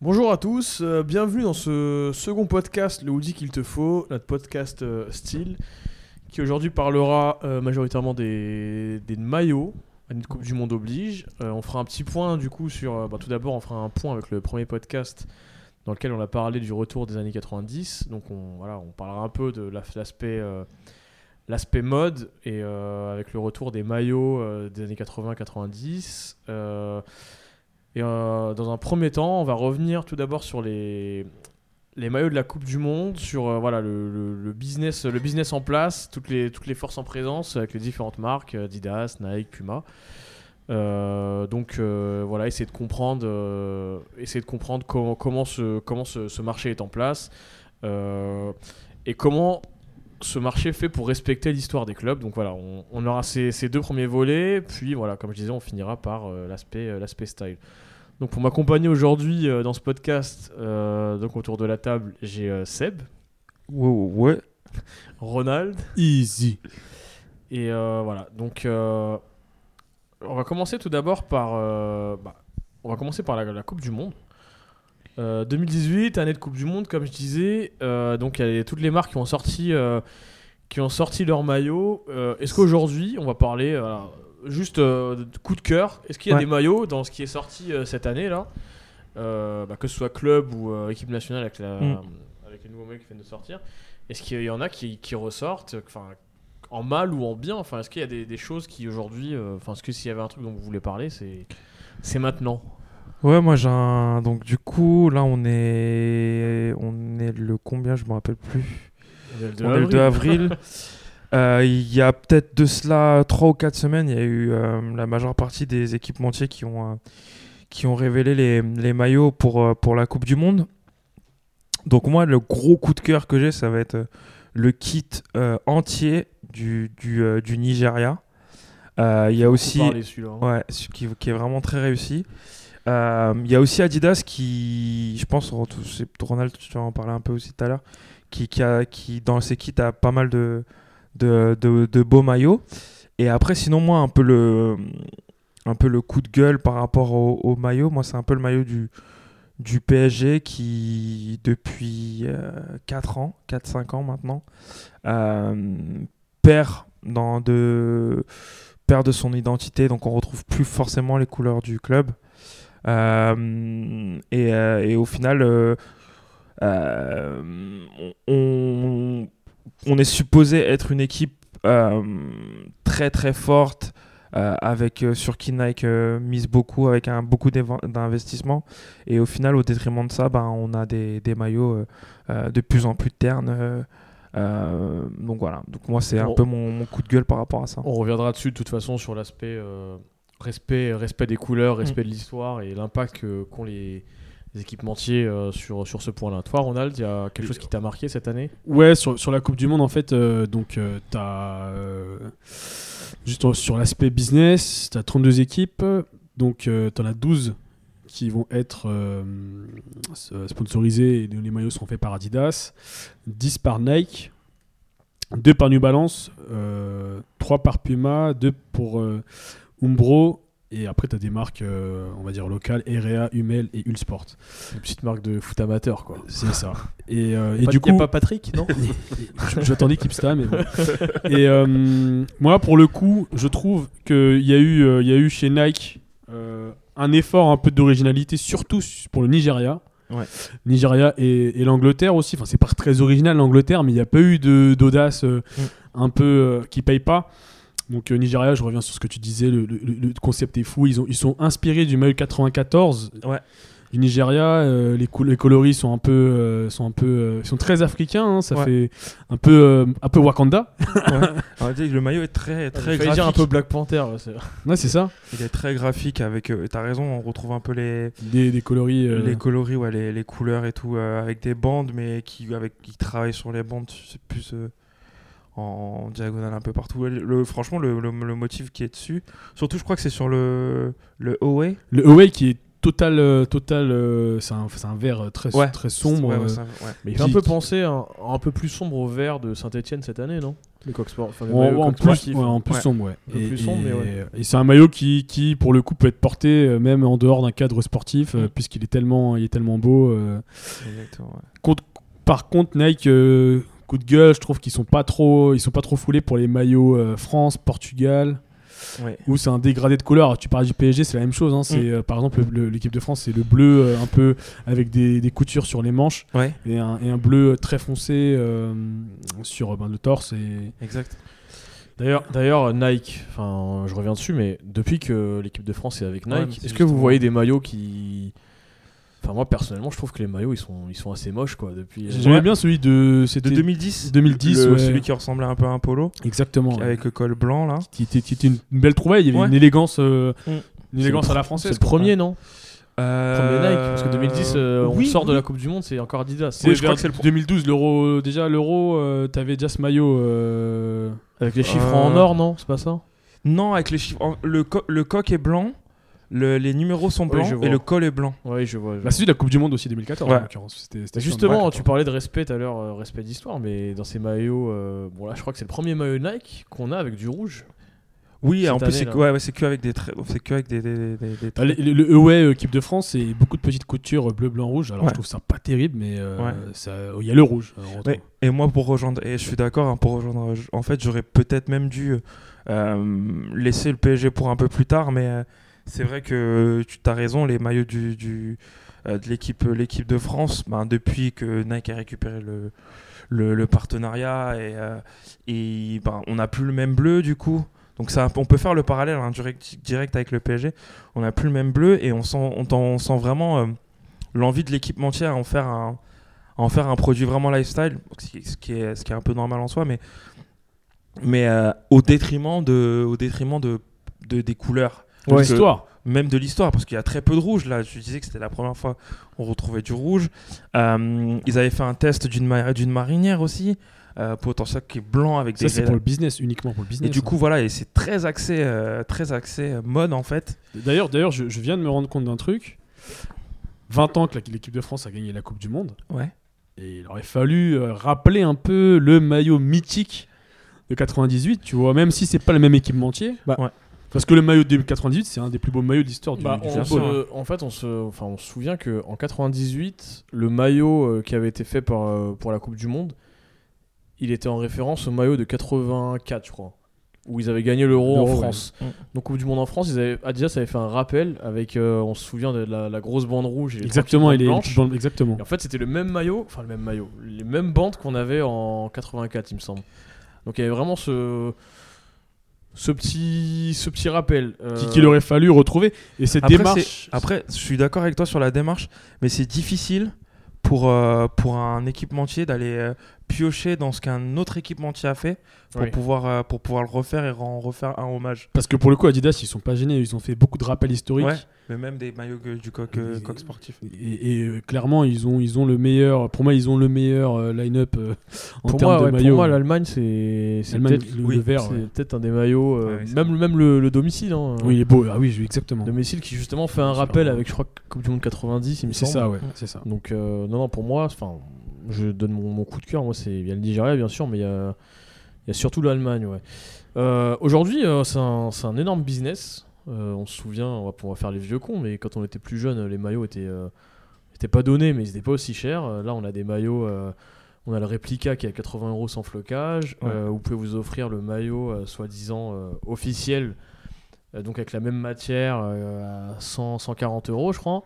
Bonjour à tous, euh, bienvenue dans ce second podcast, le Hoodie qu'il te faut, notre podcast euh, style, qui aujourd'hui parlera euh, majoritairement des, maillots, une Coupe du Monde oblige. On fera un petit point du coup sur, bah, tout d'abord on fera un point avec le premier podcast dans lequel on a parlé du retour des années 90, donc on, voilà, on parlera un peu de la- l'aspect l'aspect mode et avec le retour des maillots des années 80-90. Et euh, dans un premier temps, on va revenir tout d'abord sur les, maillots de la Coupe du Monde, sur euh, voilà, le, business, le business en place, toutes les, toutes les forces en présence avec les différentes marques, Adidas, Nike, Puma. Euh, donc voilà, essayer de comprendre, essayer de comprendre comment, comment, ce, comment ce, marché est en place et comment ce marché fait pour respecter l'histoire des clubs. Donc voilà, on, aura ces, ces deux premiers volets, puis voilà, comme je disais, on finira par l'aspect style. Donc pour m'accompagner aujourd'hui euh, dans ce podcast, euh, donc autour de la table, j'ai euh, Seb, Ouais, ouais. Ronald Easy. et voilà. Donc on va commencer tout d'abord par bah, on va commencer par la, la Coupe du Monde. Euh, 2018, année de Coupe du Monde, comme je disais. Donc il y a toutes les marques qui ont sorti, qui ont sorti leur maillot. Est-ce qu'aujourd'hui, on va parler juste euh, coup de cœur Est-ce qu'il y a Ouais. des maillots dans ce qui est sorti euh, cette année là? Euh, bah, Que ce soit club ou euh, équipe nationale avec, la, Mm. avec les nouveaux maillots qui viennent de sortir. Est-ce qu'il y en a qui, qui ressortent Enfin, en mal ou en bien? Enfin, est-ce qu'il y a des, des choses qui aujourd'hui, enfin, est-ce que s'il y avait un truc dont vous voulez parler, c'est c'est maintenant? Ouais, moi j'ai un. Donc, du coup, là, on est. On est le combien? Je me rappelle plus. On est le 2 on est le 2 avril. Euh, il y a peut-être de cela 3 ou 4 semaines, il y a eu euh, la majeure partie des équipementiers qui ont, euh, qui ont révélé les, les maillots pour, pour la Coupe du Monde. Donc, moi, le gros coup de cœur que j'ai, ça va être le kit entier du, du, du Nigeria. Il y a aussi. Parler, celui-là, hein. Ouais, qui, qui est vraiment très réussi. Euh, Il y a aussi Adidas qui, je pense, Ronald, tu vas en parler un peu aussi tout à l'heure, qui, qui, a, qui, dans ses kits, a pas mal de, de, de, beaux maillots. Et après, sinon, moi, un peu le, un peu le coup de gueule par rapport au, maillot, moi, c'est un peu le maillot du, du PSG qui, depuis 4 ans, 4-5 ans maintenant, euh, perd dans de perd de son identité, donc on retrouve plus forcément les couleurs du club. Euh, et, euh, et au final, euh, euh, on, on est supposé être une équipe euh, très très forte. euh, avec euh, sur qui Nike mise beaucoup avec un beaucoup d'investissement et au final au détriment de ça ben, on a des, des maillots de plus en plus ternes donc voilà. Donc moi c'est un peu mon, mon coup de gueule par rapport à ça. On reviendra dessus de toute façon sur l'aspect respect, respect des couleurs, respect de l'histoire et l'impact qu'ont les, les équipementiers euh, sur, sur ce point-là. Toi, Ronald, il y a quelque chose qui t'a marqué cette année? Ouais, sur, sur la Coupe du Monde, en fait, euh, donc euh, t'as. juste sur l'aspect business, t'as 32 équipes, donc t'en as 12 qui vont être sponsorisées et les maillots seront faits par Adidas, 10 par Nike, 2 par New Balance, 3 par Puma, 2 pour Umbro. Et après, tu as des marques, euh, on va dire, locales, Erea, Hummel et Ulsport. Une petite marque de foot amateur, quoi. C'est ça. Et, euh, et Pas- du y a coup, pas Patrick, non je- J'attendais Kipsta, mais bon. Et euh, moi, pour le coup, je trouve qu'il y, a eu, euh, il y a eu chez Nike euh, un effort un peu d'originalité, surtout pour le Nigeria. Ouais. Nigeria et, et l'Angleterre aussi. Enfin, c'est pas très original l'Angleterre, mais il n'y a pas eu de- d'audace euh, Mm. un peu euh, qui paye pas. Donc euh, Nigeria, je reviens sur ce que tu disais, le, le- le concept est fou. Ils, ont, ils sont inspirés du maillot 94 Ouais. du Nigeria. euh, les, cou- les coloris sont un peu, euh, sont un peu, euh, ils sont très africains. hein, ça Ouais. fait un peu, euh, un peu Wakanda. Que le maillot est très très graphique dire un peu Black Panther. ouais, c'est- Ouais, c'est ça. il est très graphique avec euh, t'as raison on retrouve un peu les Des, des coloris. euh, les coloris ouais, les, les couleurs et tout euh, avec des bandes mais qui avec qui travaillent sur les bandes c'est plus euh, en diagonale un peu partout le, franchement le, le, le motif qui est dessus surtout je crois que c'est sur le le Away Le Away qui est total, euh, total. euh, c'est un, c'est un vert très, Ouais. très sombre. Ouais, ouais, euh, ça- ouais. Mais il fait un peu qui- penser à un, un peu plus sombre au vert de Saint-Etienne cette année, non? Le. Enfin, le En, plus, en plus Ouais. sombre, ouais. Et, c'est un maillot qui, qui, pour le coup, peut être porté euh, même en dehors d'un cadre sportif, Mm. puisqu'il est tellement, il est tellement beau. euh. Exactement. ouais. Contre- par contre, Nike, euh, coup de gueule, je trouve qu'ils sont pas trop, ils sont pas trop foulés pour les maillots euh, France, Portugal, Ouais. où c'est un dégradé de couleur. Tu parles du PSG, c'est la même chose. hein. C'est Mm. euh, par exemple le- le- l'équipe de France, c'est le bleu euh, un peu avec des, des coutures sur les manches Ouais, et un, et un bleu très foncé euh, sur ben, le torse. Et... exact. D'ailleurs, d'ailleurs, Nike, enfin, je reviens dessus, mais depuis que l'équipe de France est avec Nike, est-ce que vous voyez des maillots qui. Enfin, moi personnellement, je trouve que les maillots ils sont, ils sont assez moches quoi. Depuis. J'aimais bien celui de, De c'était 2010 2010, le- ouais. celui qui ressemblait un peu à un polo, exactement. ouais. avec le col blanc là. qui était, qui était une, une belle trouvaille. Il y avait Ouais. une élégance, euh, Mm. une élégance à la française. C'est le premier, non Euh, Premier Nike, parce que 2010, euh, on oui, sort de la Coupe du Monde, c'est encore Adidas. Oui, je crois que c'est le que 2012, l'euro. Déjà, l'euro, euh, t'avais déjà ce maillot. euh, Avec les chiffres Euh, en or, non C'est pas ça Non, avec les chiffres. en- Le, co- le coq est blanc, le- les numéros sont blancs et le col est blanc. Oui, je vois. je Bah, c'est celui de la Coupe du Monde aussi 2014 Ouais. en l'occurrence. C'était- c'était Justement, tu parlais de respect tout à l'heure, euh, respect d'histoire, mais dans ces maillots, euh, bon là, je crois que c'est le premier maillot Nike qu'on a avec du rouge. Oui, Cette en plus, c'est que, ouais, ouais, c'est que avec des traits. C'est que avec des, des, des- des Ah, traits. le, le, le Away euh, équipe de France, c'est beaucoup de petites coutures bleu, blanc, rouge. Alors Ouais. je trouve ça pas terrible, mais euh, Ouais. ça- il y a le rouge. euh. Ouais, et moi, pour rejoindre, et je suis d'accord, hein, pour rejoindre, en fait, j'aurais peut-être même dû euh, laisser le PSG pour un peu plus tard, mais euh, c'est vrai que tu as raison, les maillots du, du, euh, de l'équipe, l'équipe de France, ben, depuis que Nike a récupéré le, partenariat, et, euh, ben, on n'a plus le même bleu du coup. Donc on peut faire le parallèle hein, direct, avec le PSG. On n'a plus le même bleu et on sent, on, sent vraiment euh, l'envie de l'équipementier à en faire un, à en faire un produit vraiment lifestyle, ce qui, est, ce qui est un peu normal en soi, mais, euh, au détriment, de, au détriment de- des couleurs. De l'histoire. Même de l'histoire, parce qu'il y a très peu de rouge. Là, je disais que c'était la première fois qu'on retrouvait du rouge. Euh, ils avaient fait un test d'une ma- d'une marinière aussi, euh, potentiel qui est blanc avec Ça, des c'est raies- pour le business, uniquement pour le business. Et du hein. coup, voilà, et c'est très axé, euh, très axé euh, mode en fait. D'ailleurs, d'ailleurs, je, je viens de me rendre compte d'un truc. 20 ans que l'équipe de France a gagné la Coupe du Monde. Ouais. Et il aurait fallu euh, rappeler un peu le maillot mythique de 98, tu vois, même si c'est pas le même équipementier. Bah, ouais. Parce que le maillot de 98, c'est un des plus beaux maillots de l'histoire du, Bah, du on football. se- en fait, on se, enfin, on se souvient que en 98, le maillot euh, qui avait été fait par, euh, pour la Coupe du Monde, il était en référence au maillot de 84, je crois, où ils avaient gagné l'Euro en ouais. France. Mm. Donc Coupe du Monde en France, ils avaient, Adidas avait fait un rappel avec, euh, on se souvient de la, la grosse bande rouge et les Exactement, il est exactement. Et en fait, c'était le même maillot, enfin le même maillot, les mêmes bandes qu'on avait en 84, il me semble. Donc il y avait vraiment ce, ce petit, ce petit rappel. euh, Qui- Qu'il aurait fallu retrouver. Et cette Après, démarche. Après, je suis d'accord avec toi sur la démarche, mais c'est difficile pour, euh, pour un équipementier d'aller euh, piocher dans ce qu'un autre équipementier a fait pour, Oui. pouvoir, euh, pour pouvoir le refaire et en refaire un hommage. Parce que pour le coup, Adidas, ils sont pas gênés. Ils ont fait beaucoup de rappels historiques. Ouais, mais même des maillots que- du coq, euh, Et- coq sportif. Et, et, euh, clairement, ils ont, ils ont le meilleur. Pour moi, ils ont le meilleur euh, line-up euh, en pour termes moi, de ouais, maillots. Pour moi, l'Allemagne, c'est peut-être le, oui, le vert. c'est ouais. peut-être un des maillots, euh, Ouais, même, même le, le domicile. Hein, Oui, il est beau. Ah oui, exactement. Le domicile qui justement fait un rappel avec, je crois, Coupe du Monde 90, il me C'est ça, ouais. C'est ça. Donc, euh, non, non, pour moi, enfin, je donne mon, mon coup de cœur. Moi, c'est il y a le Nigeria, bien sûr, mais il y a, il y a surtout l'Allemagne, ouais. Euh, Aujourd'hui, euh, c'est un, énorme business. Euh, on se souvient, on va pouvoir faire les vieux cons, mais quand on était plus jeune, les maillots étaient, étaient pas donnés, mais ils étaient pas aussi chers. Là, on a des maillots. on a le réplica qui est à 80 euros sans flocage. Ouais. Vous pouvez vous offrir le maillot soi-disant officiel, donc avec la même matière, à 100, 140 euros, je crois.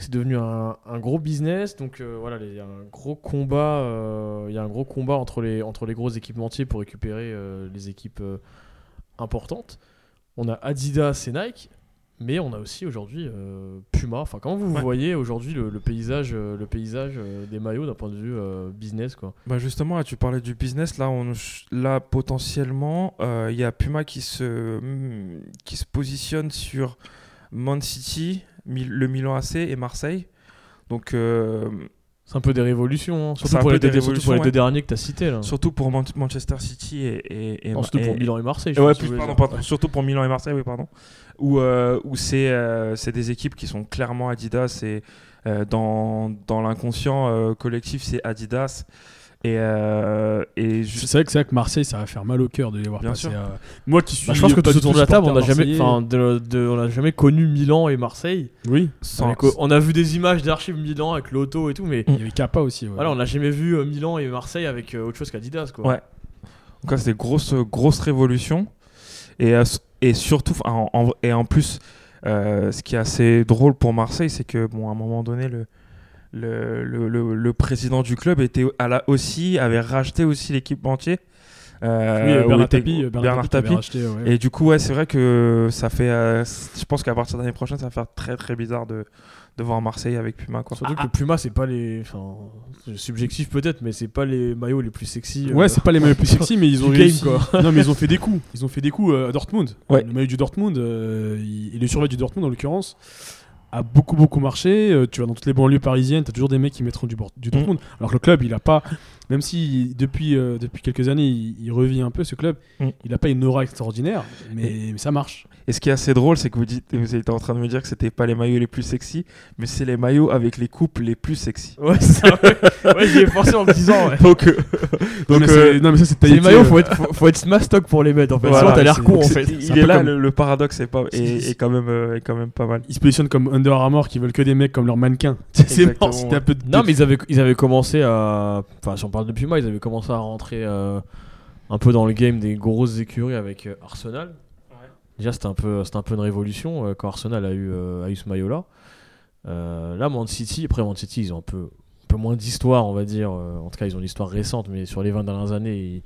C'est devenu un, un gros business, donc euh, voilà, il y a un gros combat, euh, il y a un gros combat entre les entre les gros équipementiers pour récupérer euh, les équipes importantes. On a Adidas et Nike, mais on a aussi aujourd'hui Puma. Enfin, comment vous Ouais. voyez aujourd'hui le, le paysage, le paysage des maillots d'un point de vue business, quoi? Bah justement, tu parlais du business. Là, on, là potentiellement, il y a Puma qui se, qui se positionne sur Man City, le Milan AC et Marseille. Donc, euh, C'est un peu des révolutions, hein. C'est surtout, pour peu les, des deux- surtout pour les révolutions, deux derniers que tu as cités. Là. surtout pour Man- Manchester City et, et, et, Non, surtout et- pour Milan et Marseille. je Ouais, plus, pardon, surtout pour Milan et Marseille, oui, pardon. Où, euh, où c'est euh, c'est des équipes qui sont clairement Adidas et euh, dans, dans l'inconscient collectif, c'est Adidas. Et, euh, et Je je- sais que c'est vrai que Marseille, ça va faire mal au cœur de les voir Bien passer. sûr. à- Moi qui suis. Bah, je pense que tout autour de la table, on n'a jamais, enfin, de- de- on a jamais connu Milan et Marseille. Oui, sans- Avec- on a vu des images d'archives Milan avec l'auto et tout, mais il y avait Kappa aussi. ouais. voilà, on n'a jamais vu euh, Milan et Marseille avec euh, autre chose qu'Adidas, quoi. Ouais. Donc là, c'était grosse, grosse révolution. Et, euh, et surtout, en, en- et en plus, euh, ce qui est assez drôle pour Marseille, c'est que, bon, à un moment donné, le, le, le, le- le président du club était à la, aussi, avait racheté aussi l'équipementier. Euh, Oui, où Bernard Tapie. euh, Bernard Tapie. racheté, ouais. Et du coup, ouais, c'est vrai que ça fait. euh, je pense qu'à partir de l'année prochaine, ça va faire très très bizarre de, de voir Marseille avec Puma. Quoi. Surtout que Puma, c'est pas les. Enfin, c'est subjectif peut-être, mais c'est pas les maillots les plus sexy. euh, Ouais, c'est pas les maillots les plus sexy, mais ils ont game, réussi. quoi. Non, mais ils ont fait des coups. Ils ont fait des coups euh, à Dortmund. Ouais. Le maillot du Dortmund euh, il- et le survêt du Dortmund en l'occurrence a beaucoup beaucoup marché. Euh, tu vas dans toutes les banlieues parisiennes, t'as toujours des mecs qui mettront du, bord- du Dortmund. Alors que le club, il a pas, même si depuis euh, depuis quelques années il, il revit un peu ce club, Mm. il a pas une aura extraordinaire, mais, mais ça marche. Et ce qui est assez drôle, c'est que vous, dites, vous êtes en train de me dire que c'était pas les maillots les plus sexy, mais c'est les maillots avec les coupes les plus sexy. Ouais, c'est ça. Ouais, j'y ai pensé en me disant. Ouais. Donc, euh, Non, donc, mais, euh, c'est- non, mais ça c'est Les maillots, faut être, faut, faut être mastoc pour les mettre en fait. Voilà, Sinon, t'as l'air con en fait. il est là, comme- le, le paradoxe est, pas, est, est quand même, euh, est quand même pas mal. Ils se positionnent comme Under Armour qui veulent que des mecs comme leurs mannequins. C'est Exactement, mort, c'était un peu de- Non, mais ils avaient, ils avaient commencé à. Enfin, si on parle de Puma, ils avaient commencé à rentrer euh, un peu dans le game des grosses écuries avec euh, Arsenal. Déjà, c'était un, peu, c'était un peu une révolution euh, quand Arsenal a eu, euh, a eu ce maillot-là. Euh, là, Man City, après Man City, ils ont un peu, un peu moins d'histoire, on va dire. Euh, en tout cas, ils ont une histoire récente, mais sur les 20 dernières années, ils-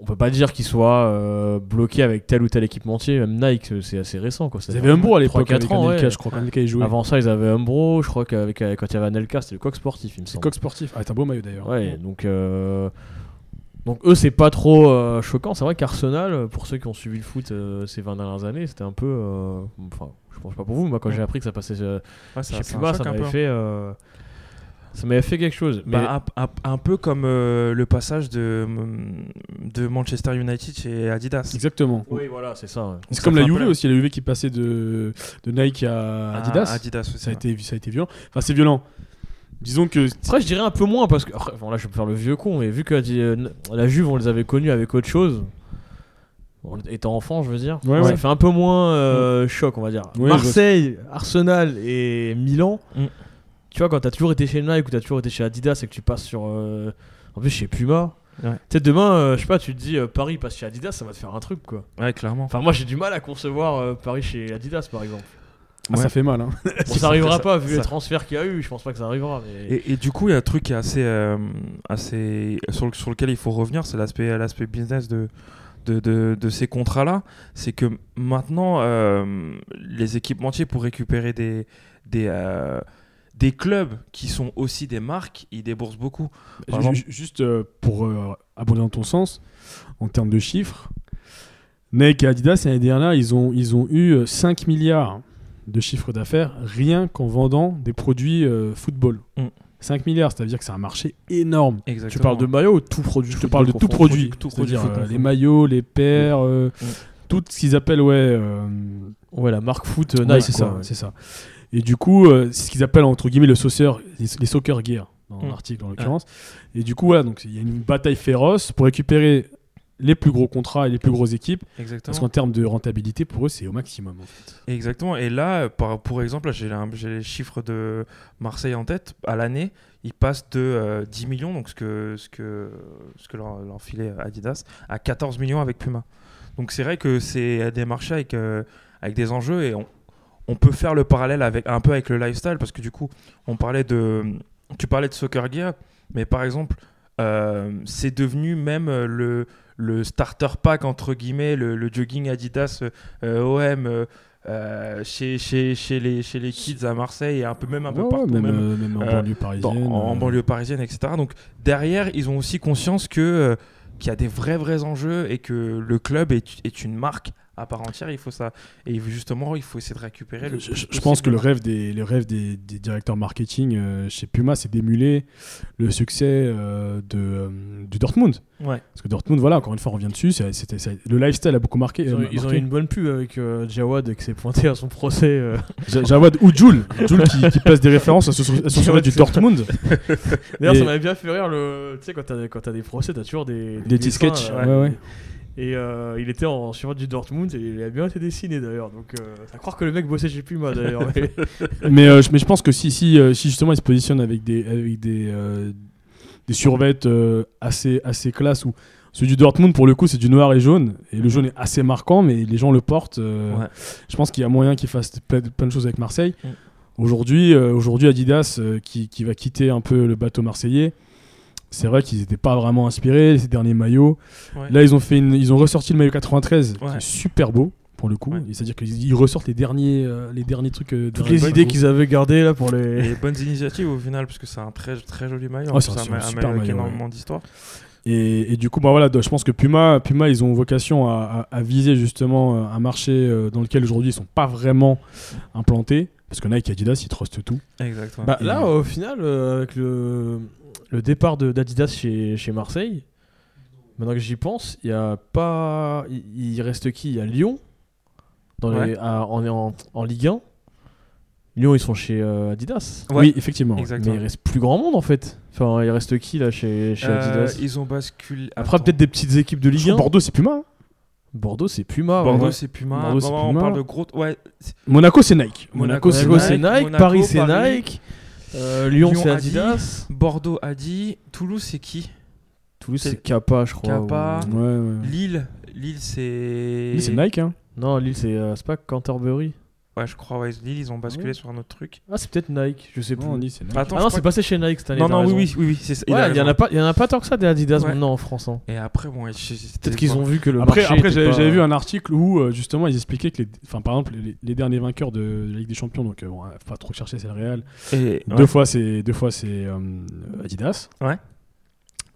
on peut pas dire qu'ils soient euh, bloqués avec tel ou tel équipementier. Même Nike, euh, c'est assez récent. Quoi. Ils avaient Umbro à 3-4 l'époque avec ans, Anelka, ouais. je crois qu'Anelka y jouait. Avant ça, ils avaient Umbro. Je crois qu'avec euh, quand il y avait Anelka, c'était le coq sportif, il me semble. coq sportif. Ah, c'est un beau maillot d'ailleurs. Ouais, donc, euh, donc eux, c'est pas trop euh, choquant. C'est vrai qu'Arsenal, pour ceux qui ont suivi le foot euh, ces 20 dernières années, c'était un peu. euh, Enfin, je pense pas pour vous, moi, quand j'ai appris que ça passait euh, Ouais, chez ça, c'est un Puma, ça un m'avait peu. fait. Ça m'avait fait quelque chose. Mais Bah, un, un- un peu comme euh, le passage de, de Manchester United chez Adidas. Exactement. oui, voilà, c'est ça. ouais. C'est comme la Juve aussi, la Juve qui passait de, de Nike à Ah, Adidas. Adidas, oui, ça, a été, ça a été violent. Enfin, c'est violent. Disons que. Après, je dirais un peu moins parce que. après, bon, là, je vais me faire le vieux con, mais vu que euh, la Juve, on les avait connus avec autre chose. bon, étant enfant, je veux dire. Ouais, ça ouais. fait un peu moins euh, choc, on va dire. Ouais, je Marseille, Arsenal et Milan. Mm. Tu vois, quand t'as toujours été chez Nike ou t'as toujours été chez Adidas et que tu passes sur. euh, En plus, chez Puma. Ouais. Tu sais, demain, euh, je sais pas, tu te dis euh, Paris passe chez Adidas, ça va te faire un truc, quoi. Ouais, clairement. Enfin, moi, j'ai du mal à concevoir euh, Paris chez Adidas, par exemple. Ah, Ouais. ça fait mal. Hein. Bon, ça arrivera ça- pas, vu ça- les transferts qu'il y a eu, je pense pas que ça arrivera. Mais... Et, et du coup, il y a un truc qui est assez, euh, assez sur, le- sur lequel il faut revenir, c'est l'aspect, l'aspect business de, de, de, de ces contrats-là. C'est que maintenant, euh, les équipementiers, pour récupérer des, des, euh, des clubs qui sont aussi des marques, ils déboursent beaucoup. Par exemple- Juste euh, pour euh, abonder dans ton sens, en termes de chiffres, Nike et Adidas, l'année dernière, ils ont, ils ont eu euh, 5 milliards de chiffre d'affaires rien qu'en vendant des produits euh, football. Mm. 5 milliards, c'est-à-dire que c'est un marché énorme. Exactement. Tu parles de maillot ou tout produit Je te football parle de tout produit, tout euh, les maillots, les paires, euh, Mm. tout ce qu'ils appellent ouais, euh, Ouais, la marque foot euh, Ouais, Nike, c'est ça, ouais. c'est ça. Et du coup, euh, c'est ce qu'ils appellent entre guillemets le les, les soccer gear dans Mm. l'article en l'occurrence. Et du coup, voilà, donc il y a une bataille féroce pour récupérer les plus gros contrats et les plus grosses équipes, Exactement. parce qu'en termes de rentabilité, pour eux, c'est au maximum. En fait. Exactement. Et là, euh, par, pour exemple, j'ai les chiffres de Marseille en tête. À l'année, ils passent de euh, 10 millions, donc ce que, ce que, ce que leur, leur filait Adidas, à 14 millions avec Puma. Donc c'est vrai que c'est des marchés avec, euh, avec des enjeux et on, on peut faire le parallèle avec, un peu avec le lifestyle parce que du coup, on parlait de, tu parlais de soccer gear, mais par exemple, euh, c'est devenu même euh, le, le starter pack entre guillemets, le, le jogging Adidas euh, OM euh, chez, chez, chez, les, chez les kids à Marseille et un peu même un peu Ouais, partout, même, même, même en banlieue dans- parisienne. en, banlieue parisienne, etc. Donc derrière, ils ont aussi conscience que qu'il y a des vrais vrais enjeux et que le club est, est une marque à part entière. Il faut ça. Et justement, il faut essayer de récupérer le. Je, plus je possible pense que le rêve des, le rêve des, des directeurs marketing euh, chez Puma, c'est d'émuler le succès euh, de, euh, du Dortmund. Ouais. Parce que Dortmund, voilà, encore une fois, on revient dessus. le lifestyle a beaucoup marqué. Ils ont, euh, ils ont marqué. eu une bonne pub avec euh, Jawad qui s'est pointé à son procès. euh. Ja- Jawad ou Jules, Jules qui, qui place des références à ce, à du Dortmund. D'ailleurs, Et- ça m'avait bien fait rire. Le... Tu sais, quand t'as quand t'as des procès, t'as toujours des, Des petits dessins, sketchs. Ouais, ouais. Et euh, il était en survêt du Dortmund et il a bien été dessiné d'ailleurs. Donc, euh, à croire que le mec bossait chez Puma d'ailleurs. mais- mais, euh, je- mais je pense que si, si, si justement il se positionne avec des, avec des, euh, des survêtes euh, assez, assez classe, ou celui du Dortmund pour le coup c'est du noir et jaune, et le jaune est assez marquant, mais les gens le portent. euh, Ouais. Je pense qu'il y a moyen qu'il fasse plein de, plein de choses avec Marseille. Mm. Aujourd'hui, euh, aujourd'hui Adidas euh, qui, qui va quitter un peu le bateau marseillais. C'est vrai qu'ils n'étaient pas vraiment inspirés ces derniers maillots. Ouais. Là, ils ont fait une, ils ont ressorti le maillot 93, qui est super beau pour le coup. Ouais. C'est-à-dire qu'ils ils ressortent les derniers, euh, les derniers trucs. euh, Toutes les idées qu'ils avaient gardées là pour les. Bonnes initiatives au final, parce que c'est un très, très joli maillot. C'est un un, super maillot énormément d'histoire. Et, et du coup, bah voilà, je pense que Puma, Puma, ils ont vocation à, à- à viser justement euh, un marché euh, dans lequel aujourd'hui ils sont pas vraiment implantés, parce que Nike et Adidas ils trustent tout. Exactement. Bah, là, au final, euh, avec le, le départ de- d'Adidas chez, chez Marseille, maintenant que j'y pense, il y a pas. Il, il reste qui? Il y a Lyon dans les, Ouais. à- en, en, en Ligue 1. Lyon, ils sont chez euh, Adidas. Ouais. Oui, effectivement. Exactement. Mais il reste plus grand monde en fait. Enfin, il reste qui là chez, chez Euh, Adidas? ils ont basculé. Après, peut-être des petites équipes de Ligue trouve 1. Bordeaux, c'est Puma. hein. Bordeaux, c'est Puma. Bordeaux, ouais. c'est Puma. Bordeaux, on parle de gros. Ouais. Monaco, c'est Nike. Monaco, Monaco, c'est Nike. c'est Nike. Monaco, Paris, c'est. Nike. Euh, Lyon, Lyon, c'est Adi. Adidas. Bordeaux a dit. Toulouse, c'est qui? Toulouse, C'est- Kappa, je crois. Kappa. ou- Ouais, ouais. Lille. Lille, c'est. Lille, c'est Nike. Hein. Non, Lille, c'est euh, c'est pas Canterbury. Ouais, je crois, ouais. Lille, ils ont basculé Ouais. sur un autre truc. Ah, c'est peut-être Nike, je sais plus. Non, Nike. Attends, ah non, crois c'est passé chez Nike cette année. Non, non, oui, oui, oui, oui, c'est ça. il Ouais, y en raison. a pas, il y en a pas tant que ça des Adidas Ouais. maintenant en France. hein. Et après, bon, Peut-être qu'ils ont vu que le Après, marché après j'avais pas- vu un article où euh, justement ils expliquaient que, les, enfin, par exemple, les, les derniers vainqueurs de, de la Ligue des Champions, donc euh, bon, faut pas trop chercher, c'est le Real. Et, Deux fois, c'est deux fois, c'est euh, Adidas. Ouais.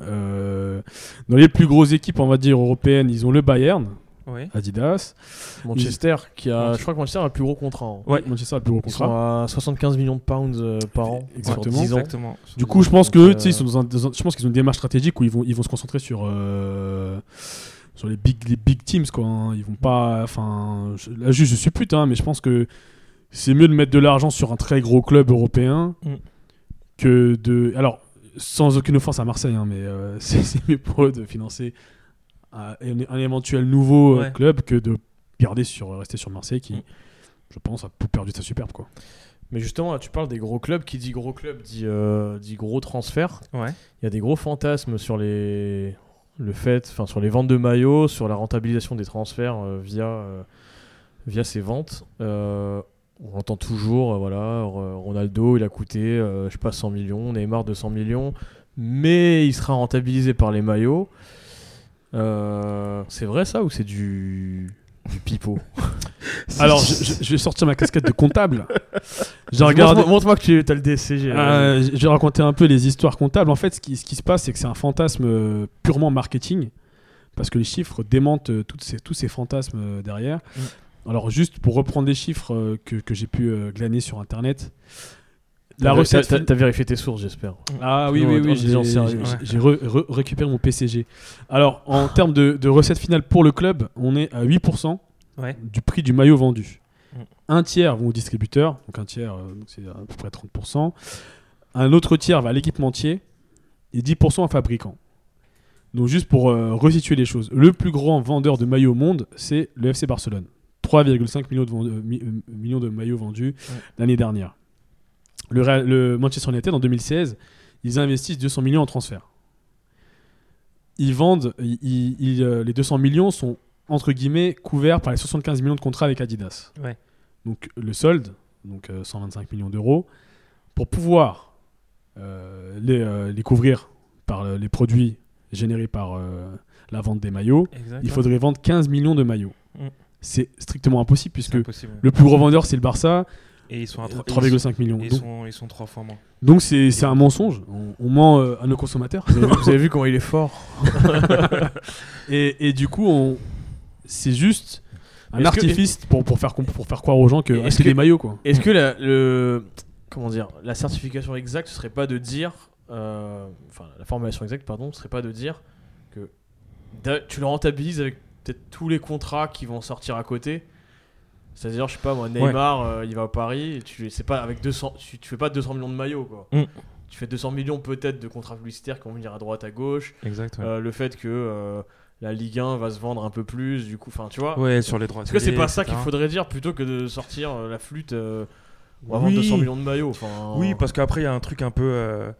Euh, dans les plus grosses équipes, on va dire européennes, ils ont le Bayern, Adidas. Manchester, qui a, Manchester. je crois que Manchester a le plus gros contrat. hein. Ouais, Manchester a le plus gros Ils sont contrat. à 75 millions de pounds euh, par an. Exactement. Sur 10 ans. Exactement. Du coup, je pense que euh, ils sont dans un- dans un- je pense qu'ils ont une démarche stratégique où ils vont, ils vont se concentrer sur euh, sur les big, les big teams quoi. hein. Ils vont pas, enfin, là juste je suis pute, hein, mais je pense que c'est mieux de mettre de l'argent sur un très gros club européen Mm. que de, alors sans aucune offense à Marseille, hein, mais euh, c'est c'est mieux pour eux de financer un, un éventuel nouveau euh, Ouais. club que de garder sur rester sur Marseille qui, Mm. je pense, a perdu sa superbe quoi. Mais justement, là, tu parles des gros clubs. Qui dit gros club dit, euh, dit gros transfert. Ouais. Il y a des gros fantasmes sur les le fait, enfin sur les ventes de maillots, sur la rentabilisation des transferts euh, via euh, via ces ventes. Euh, on entend toujours, euh, voilà, Ronaldo, il a coûté, euh, je sais pas, 100 millions, Neymar 200 millions, mais il sera rentabilisé par les maillots. Euh, c'est vrai ça ou c'est du du pipeau Alors, je, je- je vais sortir ma casquette de comptable. J'ai regardé. Montre-moi que tu as le DSCG. là, Euh, je vais raconter un peu les histoires comptables. En fait, ce qui, ce qui se passe, c'est que c'est un fantasme euh, purement marketing, parce que les chiffres démentent euh, toutes ces, tous ces fantasmes derrière. Mm. Alors, juste pour reprendre des chiffres que, que j'ai pu glaner sur Internet, la recette. t'as- vérifié tes sources, j'espère. Ah oui, Non, oui, oui, j'ai sérieux. j'ai- j'ai re- re- récupéré mon PCG. Alors, en termes de, de recette finale pour le club, on est à 8% Ouais. du prix du maillot vendu. Mm. Un tiers vont au distributeur, donc un tiers, euh, donc c'est à peu près 30%. Un autre tiers va à l'équipementier et 10% à fabricant. Donc juste pour euh, resituer les choses, le plus grand vendeur de maillots au monde, c'est le FC Barcelone. 3,5 millions de, vend- euh, mi- euh, millions de maillots vendus Ouais. l'année dernière. Le, Real- le Manchester United en 2016, ils investissent 200 millions en transfert. Ils vendent, ils- ils- ils, euh, les 200 millions sont entre guillemets couverts par les 75 millions de contrats avec Adidas. Ouais. Donc le solde, donc euh, 125 millions d'euros, pour pouvoir euh, les, euh, les couvrir par euh, les produits générés par euh, la vente des maillots, il faudrait vendre 15 millions de maillots. Mm. C'est strictement impossible puisque impossible. le plus gros vendeur c'est le Barça, Et ils sont à trois- 3,5 millions. Ils Donc- sont, ils sont trois fois moins. Donc c'est un mensonge. On, on ment euh, à nos consommateurs. Vous avez, vu- vous avez vu comment il est fort et, et du coup, c'est juste un que- artifice pour, pour, faire, comp- pour faire croire aux gens que ah, c'est des maillots quoi. Est-ce que la, le comment dire la certification exacte ce serait pas de dire euh, enfin la formulation exacte pardon ce serait pas de dire que tu le rentabilises avec peut-être tous les contrats qui vont sortir à côté. C'est-à-dire je sais pas moi Neymar euh, il va à Paris et tu c'est pas avec 200 tu, tu fais pas 200 millions de maillots quoi. Mm. Tu fais 200 millions peut-être de contrats publicitaires qui vont venir à droite à gauche. Exact. Ouais. Euh, le fait que euh, la Ligue 1 va se vendre un peu plus du coup enfin tu vois. Ouais, sur les droits. Est-ce que c'est pas ça qu'il faudrait dire plutôt que de sortir la flûte ou Oui. 200 millions de maillots Oui, parce qu'après, il y a un truc un peu,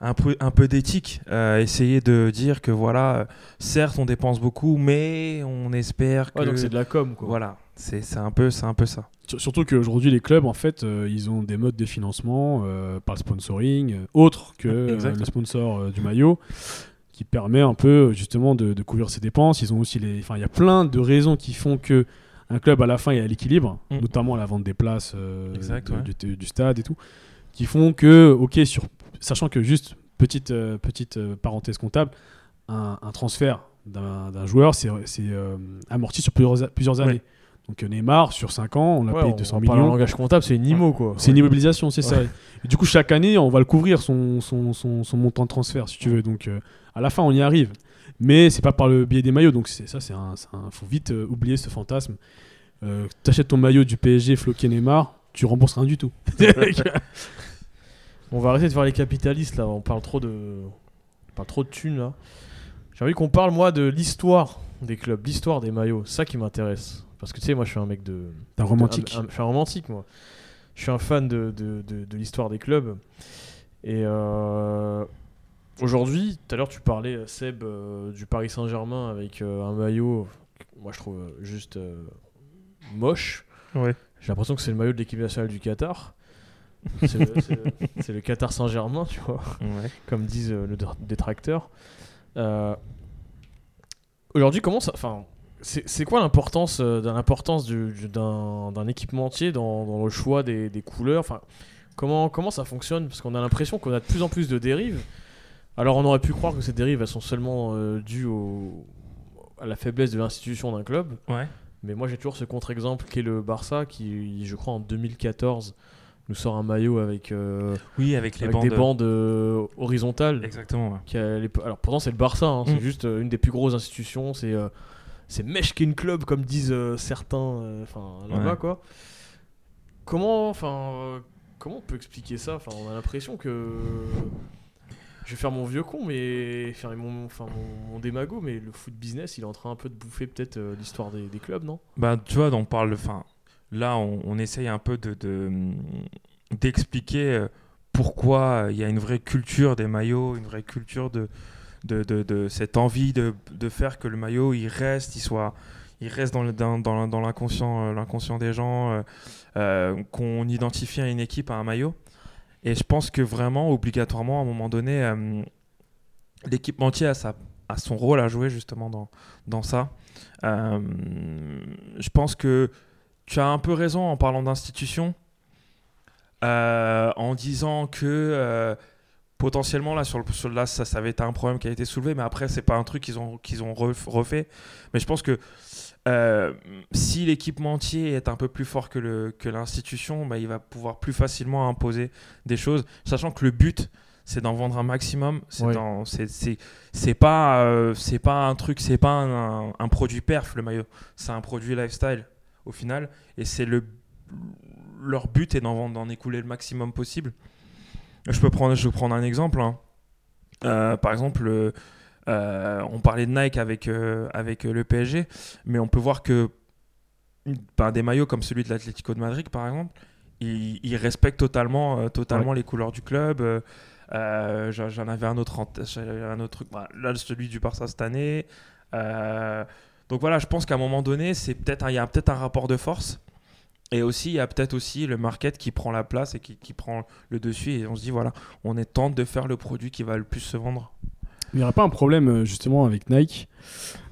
un peu, un peu d'éthique. Euh, essayer de dire que voilà, certes, on dépense beaucoup, mais on espère que. Ouais, donc c'est de la com quoi. Voilà, c'est c'est un, peu- c'est un peu ça. Sur- Surtout qu'aujourd'hui, les clubs, en fait, euh, ils ont des modes de financement euh, par le sponsoring, euh, autre que euh, le sponsor euh, du maillot, qui permet un peu justement de, de couvrir ses dépenses. Ils ont aussi les, enfin, il y a plein de raisons qui font que un club à la fin est à l'équilibre, Mm. notamment la vente des places euh, Exact, de- ouais. du, du stade et tout, qui font que, ok, sur, sachant que juste petite euh, petite parenthèse comptable, un, un transfert d'un joueur, c'est c'est, euh, amorti sur plusieurs, plusieurs années. Ouais. Donc euh, Neymar, sur 5 ans, on l'a Ouais, payé on- 200 on parle en millions. langage comptable, c'est une IMO quoi. C'est une immobilisation, c'est ça. Et du coup, chaque année, on va le couvrir son, son, son, son montant de transfert, si tu veux. Donc, euh, à la fin, on y arrive. Mais c'est pas par le biais des maillots. Donc, ça, c'est un, faut vite euh, oublier ce fantasme. Euh, T'achètes ton maillot du PSG floqué Neymar, tu rembourses rien du tout. On va arrêter de faire les capitalistes là, on parle trop de on parle trop de thunes là. J'ai envie qu'on parle moi de l'histoire des clubs, l'histoire des maillots, c'est ça qui m'intéresse parce que tu sais moi je suis un mec de T'es un romantique. un- un- je suis un romantique moi. Je suis un fan de, de, de- de l'histoire des clubs et euh, aujourd'hui, tout à l'heure tu parlais Seb euh, du Paris Saint-Germain avec euh, un maillot que moi je trouve juste euh, moche. Ouais. J'ai l'impression que c'est le maillot de l'équipe nationale du Qatar. C'est le, Qatar Saint-Germain, tu vois, Ouais. comme disent euh, le dé- détracteur. Euh, Aujourd'hui, comment ça. Enfin, c'est quoi l'importance euh, d'un équipementier dans, dans le choix des, des couleurs? Enfin, comment, comment ça fonctionne? Parce qu'on a l'impression qu'on a de plus en plus de dérives. Alors, on aurait pu croire que ces dérives, elles sont seulement euh, dues au- à la faiblesse de l'institution d'un club. Ouais. Mais moi, j'ai toujours ce contre-exemple qui est le Barça, qui, je crois, en 2014, nous sort un maillot avec, euh, Oui, avec les avec bandes. des bandes euh, horizontales. Exactement. ouais. qui a l'épo- Alors, pourtant, c'est le Barça, hein, c'est Mm. juste une des plus grosses institutions. C'est c'est Meshkin Club, comme disent euh, certains euh, enfin là-bas, Ouais. quoi. Comment, enfin, euh, comment on peut expliquer ça? Enfin, on a l'impression que. Je vais faire mon vieux con, mais. Faire mon, enfin, mon, mon démago, mais le foot business, il est en train un peu de bouffer peut-être euh, l'histoire des, des clubs, non? Bah, tu vois, on parle. Enfin, là, on, on essaye un peu de de- d'expliquer pourquoi il y a une vraie culture des maillots, une vraie culture de de, de, de cette envie de, de faire que le maillot il reste, il soit, il reste dans le- dans, dans, dans l'inconscient, euh, l'inconscient des gens, euh, euh, qu'on identifie à une équipe à un maillot. Et je pense que vraiment, obligatoirement, à un moment donné, euh, l'équipementier a, sa, a son rôle à jouer justement dans, dans ça. Je pense que tu as un peu raison en parlant d'institution, en disant que potentiellement là sur le sur- là ça, ça avait été un problème qui a été soulevé, mais après c'est pas un truc qu'ils ont qu'ils ont ref- refait. Mais je pense que euh, si l'équipementier est un peu plus fort que le que l'institution, bah, il va pouvoir plus facilement imposer des choses, sachant que le but c'est d'en vendre un maximum. C'est dans- c'est- pas euh, c'est pas un truc, c'est pas un, un produit perf le maillot, c'est un produit lifestyle au final, et c'est le leur but est d'en vendre, d'en écouler le maximum possible. Je peux prendre, je peux prendre un exemple. hein. Euh, par exemple, euh, euh, on parlait de Nike avec, euh, avec le PSG, mais on peut voir que ben, des maillots comme celui de l'Atlético de Madrid, par exemple, ils, ils respectent totalement, totalement les couleurs du club. J'en avais un autre, un autre truc. Bah, là, celui du Barça cette année. Donc voilà, je pense qu'à un moment donné, il y a peut-être un rapport de force. Et aussi, il y a peut-être aussi le market qui prend la place et qui, qui prend le dessus. Et on se dit, voilà, on est tente de faire le produit qui va le plus se vendre. Il n'y aura pas un problème euh, justement avec Nike.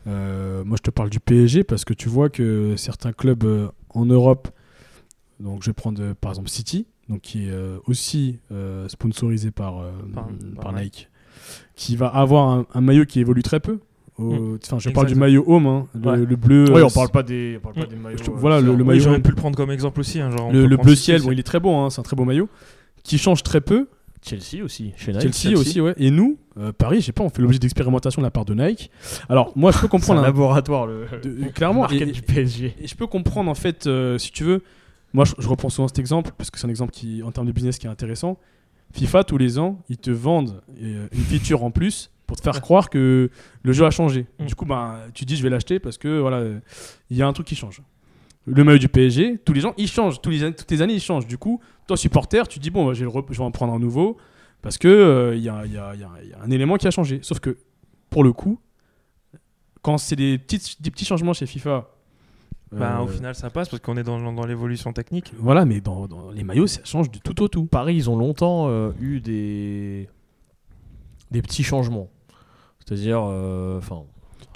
Euh, moi, je te parle du PSG parce que tu vois que certains clubs euh, en Europe, donc je vais prendre par exemple City, donc qui est aussi sponsorisé par, Par- par par Nike, qui va avoir un, un maillot qui évolue très peu. Au- Enfin, je parle du maillot home, hein, le, Ouais. le bleu. Oui, euh, on parle pas des, on parle pas des maillots. je- euh, voilà, le- le Oui, maillot j'aurais pu le prendre comme exemple aussi. hein, genre, le, bleu ciel, bon, il est très beau, hein, c'est un très beau maillot, qui change très peu. Chelsea aussi, chez Nike. Chelsea, aussi, ouais. Et nous, euh, Paris, je sais pas, on fait l'objet d'expérimentation de la part de Nike. Alors, moi, je peux C'est un comprendre. hein, laboratoire, le. de- clairement, market et- du PSG. Et je peux comprendre en fait, euh, si tu veux, moi je, je reprends souvent cet exemple parce que c'est un exemple qui, en termes de business, qui est intéressant. FIFA tous les ans, ils te vendent euh, une feature en plus pour te faire croire que le jeu a changé. Mm. Du coup, ben, tu dis je vais l'acheter parce que voilà, euh, il y a un truc qui change. Le maillot du PSG, tous les gens, il change, tous les, toutes les années, il change. Du coup, toi supporter, tu dis bon, bah, je, vais le rep- je vais en prendre un nouveau parce que euh, il y, a, il y a- il y y a un élément qui a changé. Sauf que pour le coup, quand c'est des, petites, des petits changements chez FIFA. Bah, euh, Au final, ça passe parce qu'on est dans, dans l'évolution technique. voilà, mais dans, dans les maillots, ça change du tout au tout. Paris, ils ont longtemps euh, eu des des petits changements. C'est-à-dire, euh, enfin,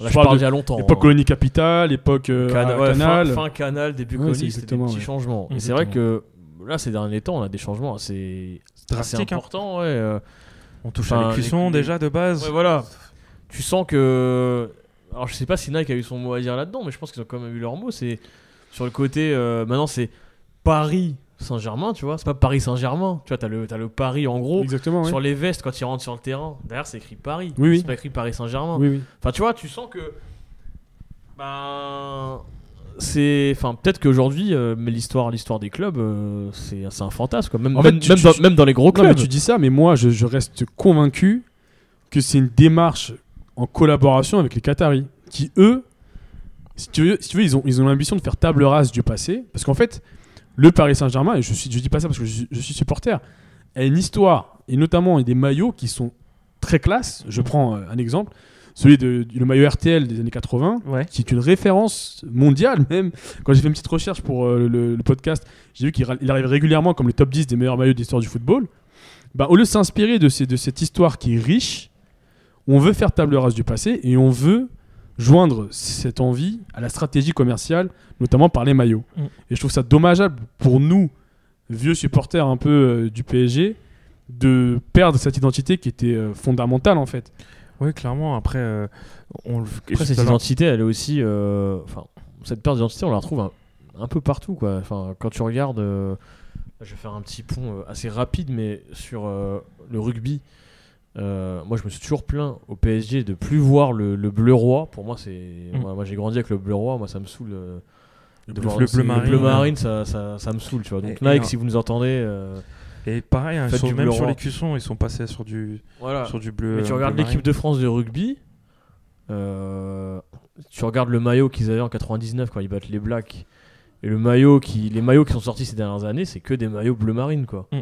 là, je parle d'il y a longtemps. Époque hein. colonie capitale, époque euh, ouais, canal. Fin, canal, début Ouais, colonie, c'est c'était des exactement, petits ouais. changements. Et c'est vrai Exactement. que là, ces derniers temps, on a des changements assez, assez Drastique. hein. importants. Ouais, euh. On touche Enfin, à l'écusson les- déjà de base. Ouais, voilà. Tu sens que. Alors, je sais pas si Nike a eu son mot à dire là-dedans, mais je pense qu'ils ont quand même eu leur mot. C'est sur le côté. euh, maintenant, c'est Paris Saint-Germain, tu vois. C'est pas Paris Saint-Germain. Tu vois, t'as le, t'as le Paris en gros. Exactement. Sur les vestes, quand ils rentrent sur le terrain, derrière c'est écrit Paris. Oui, oui. C'est pas écrit Paris Saint-Germain. Enfin, tu vois, tu sens que. Ben. C'est. Enfin, peut-être qu'aujourd'hui, euh, mais l'histoire, l'histoire des clubs, euh, c'est un fantasme, quoi. Même, En fait, même, tu- même tu- dans, même dans les gros Non, clubs. mais tu dis ça, mais moi, je, je reste convaincu que c'est une démarche en collaboration avec les Qataris, qui eux, si tu veux, si tu veux ils ont ils ont l'ambition de faire table rase du passé, parce qu'en fait, le Paris Saint-Germain, et je je dis pas ça parce que je, suis- je suis supporter, a une histoire et notamment des maillots qui sont très classe. Je prends euh, un exemple, celui de le maillot RTL des années 80 Ouais. qui est une référence mondiale même. Quand j'ai fait une petite recherche pour euh, le, le podcast, j'ai vu qu'il arrive régulièrement comme le top 10 des meilleurs maillots de l'histoire du football. Bah, au lieu de s'inspirer de, ces- de cette histoire qui est riche, on veut faire table rase du passé et on veut joindre cette envie à la stratégie commerciale, notamment par les maillots. Mm. Et je trouve ça dommageable pour nous, vieux supporters un peu euh, du PSG, de perdre cette identité qui était euh, fondamentale en fait. Oui, clairement. Après, euh, on le- Après, cette identité, elle est aussi. euh, Enfin, cette perte d'identité, on la retrouve un, un peu partout, quoi. Enfin, quand tu regardes. euh, je vais faire un petit pont euh, assez rapide, mais sur euh, le rugby. Euh, moi, je me suis toujours plaint au PSG de plus voir le, le bleu roi. Pour moi, c'est. Mm. Moi, moi, j'ai grandi avec le bleu roi. Moi, ça me saoule. euh, de bleu- voir- le bleu marine, Le bleu marine, ça, ça, ça me saule, tu vois. Donc, Et- Nike, et- si vous nous entendez. euh, Et pareil, hein, ils Faites sont- même sur les cuissons, ils sont passés sur du, voilà. sur du bleu. Mais tu regardes l'équipe de France de rugby, tu regardes le maillot qu'ils avaient en 99 quand ils battent les Blacks, et le maillot qui, les maillots qui sont sortis ces dernières années, c'est que des maillots bleu marine, quoi. Mm.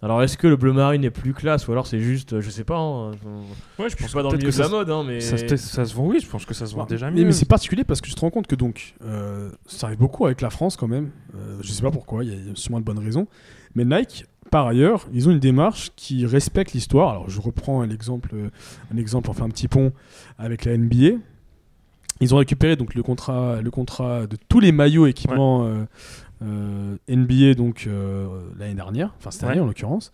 Alors est-ce que le bleu marine est plus classe ou alors c'est juste, euh, je sais pas, hein, je, Ouais, je suis pas dans le milieu que de la ça, mode, hein, mais ça, se- ça se vend, oui, je pense que ça se vend Bah, déjà mais, mieux. mais c'est particulier parce que tu te rends compte que donc euh, ça arrive beaucoup avec la France quand même. Euh, je sais pas pourquoi, il y a sûrement de bonnes raisons. Mais Nike, par ailleurs, ils ont une démarche qui respecte l'histoire. Alors je reprends un exemple, euh, un exemple, enfin un petit pont avec la NBA. Ils ont récupéré donc le contrat, le contrat de tous les maillots équipements euh, NBA donc euh, l'année dernière, enfin cette Ouais. année en l'occurrence.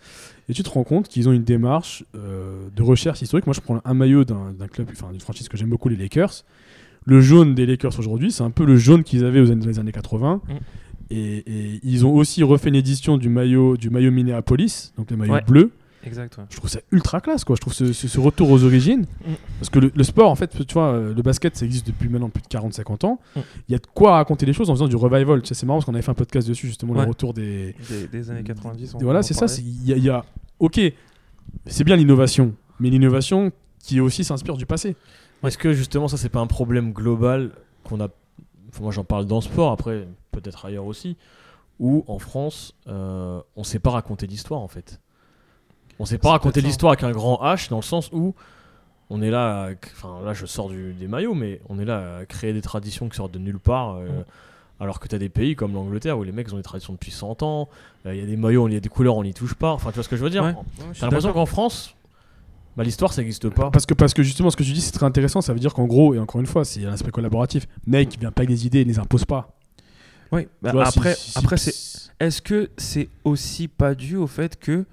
Et tu te rends compte qu'ils ont une démarche euh, de recherche historique. Moi, je prends un maillot d'un d'un club, enfin d'une franchise que j'aime beaucoup, les Lakers. Le jaune des Lakers aujourd'hui, c'est un peu le jaune qu'ils avaient aux années, dans les années 80. Mm. Et, et ils ont aussi refait une édition du maillot, du maillot Minneapolis, donc le maillot Ouais. bleu. Exact. ouais. Je trouve ça ultra classe, quoi. Je trouve ce, ce- ce retour aux origines. Mm. Parce que le, le sport, en fait, tu vois, euh, le basket, ça existe depuis maintenant plus de 40-50 ans. Mm. Il y a de quoi raconter les choses en faisant du revival. Tu sais, c'est marrant parce qu'on avait fait un podcast dessus, justement, Ouais. le retour des, Des, des années 90. on- et voilà, c'est ça. Il y, a- il y a, ok, c'est bien l'innovation, mais l'innovation qui aussi s'inspire du passé. est-ce que justement ça c'est pas un problème global qu'on a, enfin, moi j'en parle dans le sport, après peut-être ailleurs aussi, où en France euh, on sait pas raconter l'histoire en fait. On sait pas ça. l'histoire avec un grand H dans le sens où on est là, enfin là je sors du- des maillots, mais on est là à créer des traditions qui sortent de nulle part. euh. Alors que tu as des pays comme l'Angleterre où les mecs ont des traditions depuis 100 ans, euh, il y a des maillots, il y a des couleurs, on n'y touche pas. Enfin, tu vois ce que je veux dire? Ouais. T'as l'impression qu'en France, bah, l'histoire ça n'existe pas. Parce que, parce que justement, ce que tu dis, c'est très intéressant. Ça veut dire qu'en gros, et encore une fois, c'est un aspect collaboratif. Nike vient pas avec des idées et les impose pas. Oui, bah, vois, après, si- si- après c'est. Est-ce que c'est aussi pas dû au fait que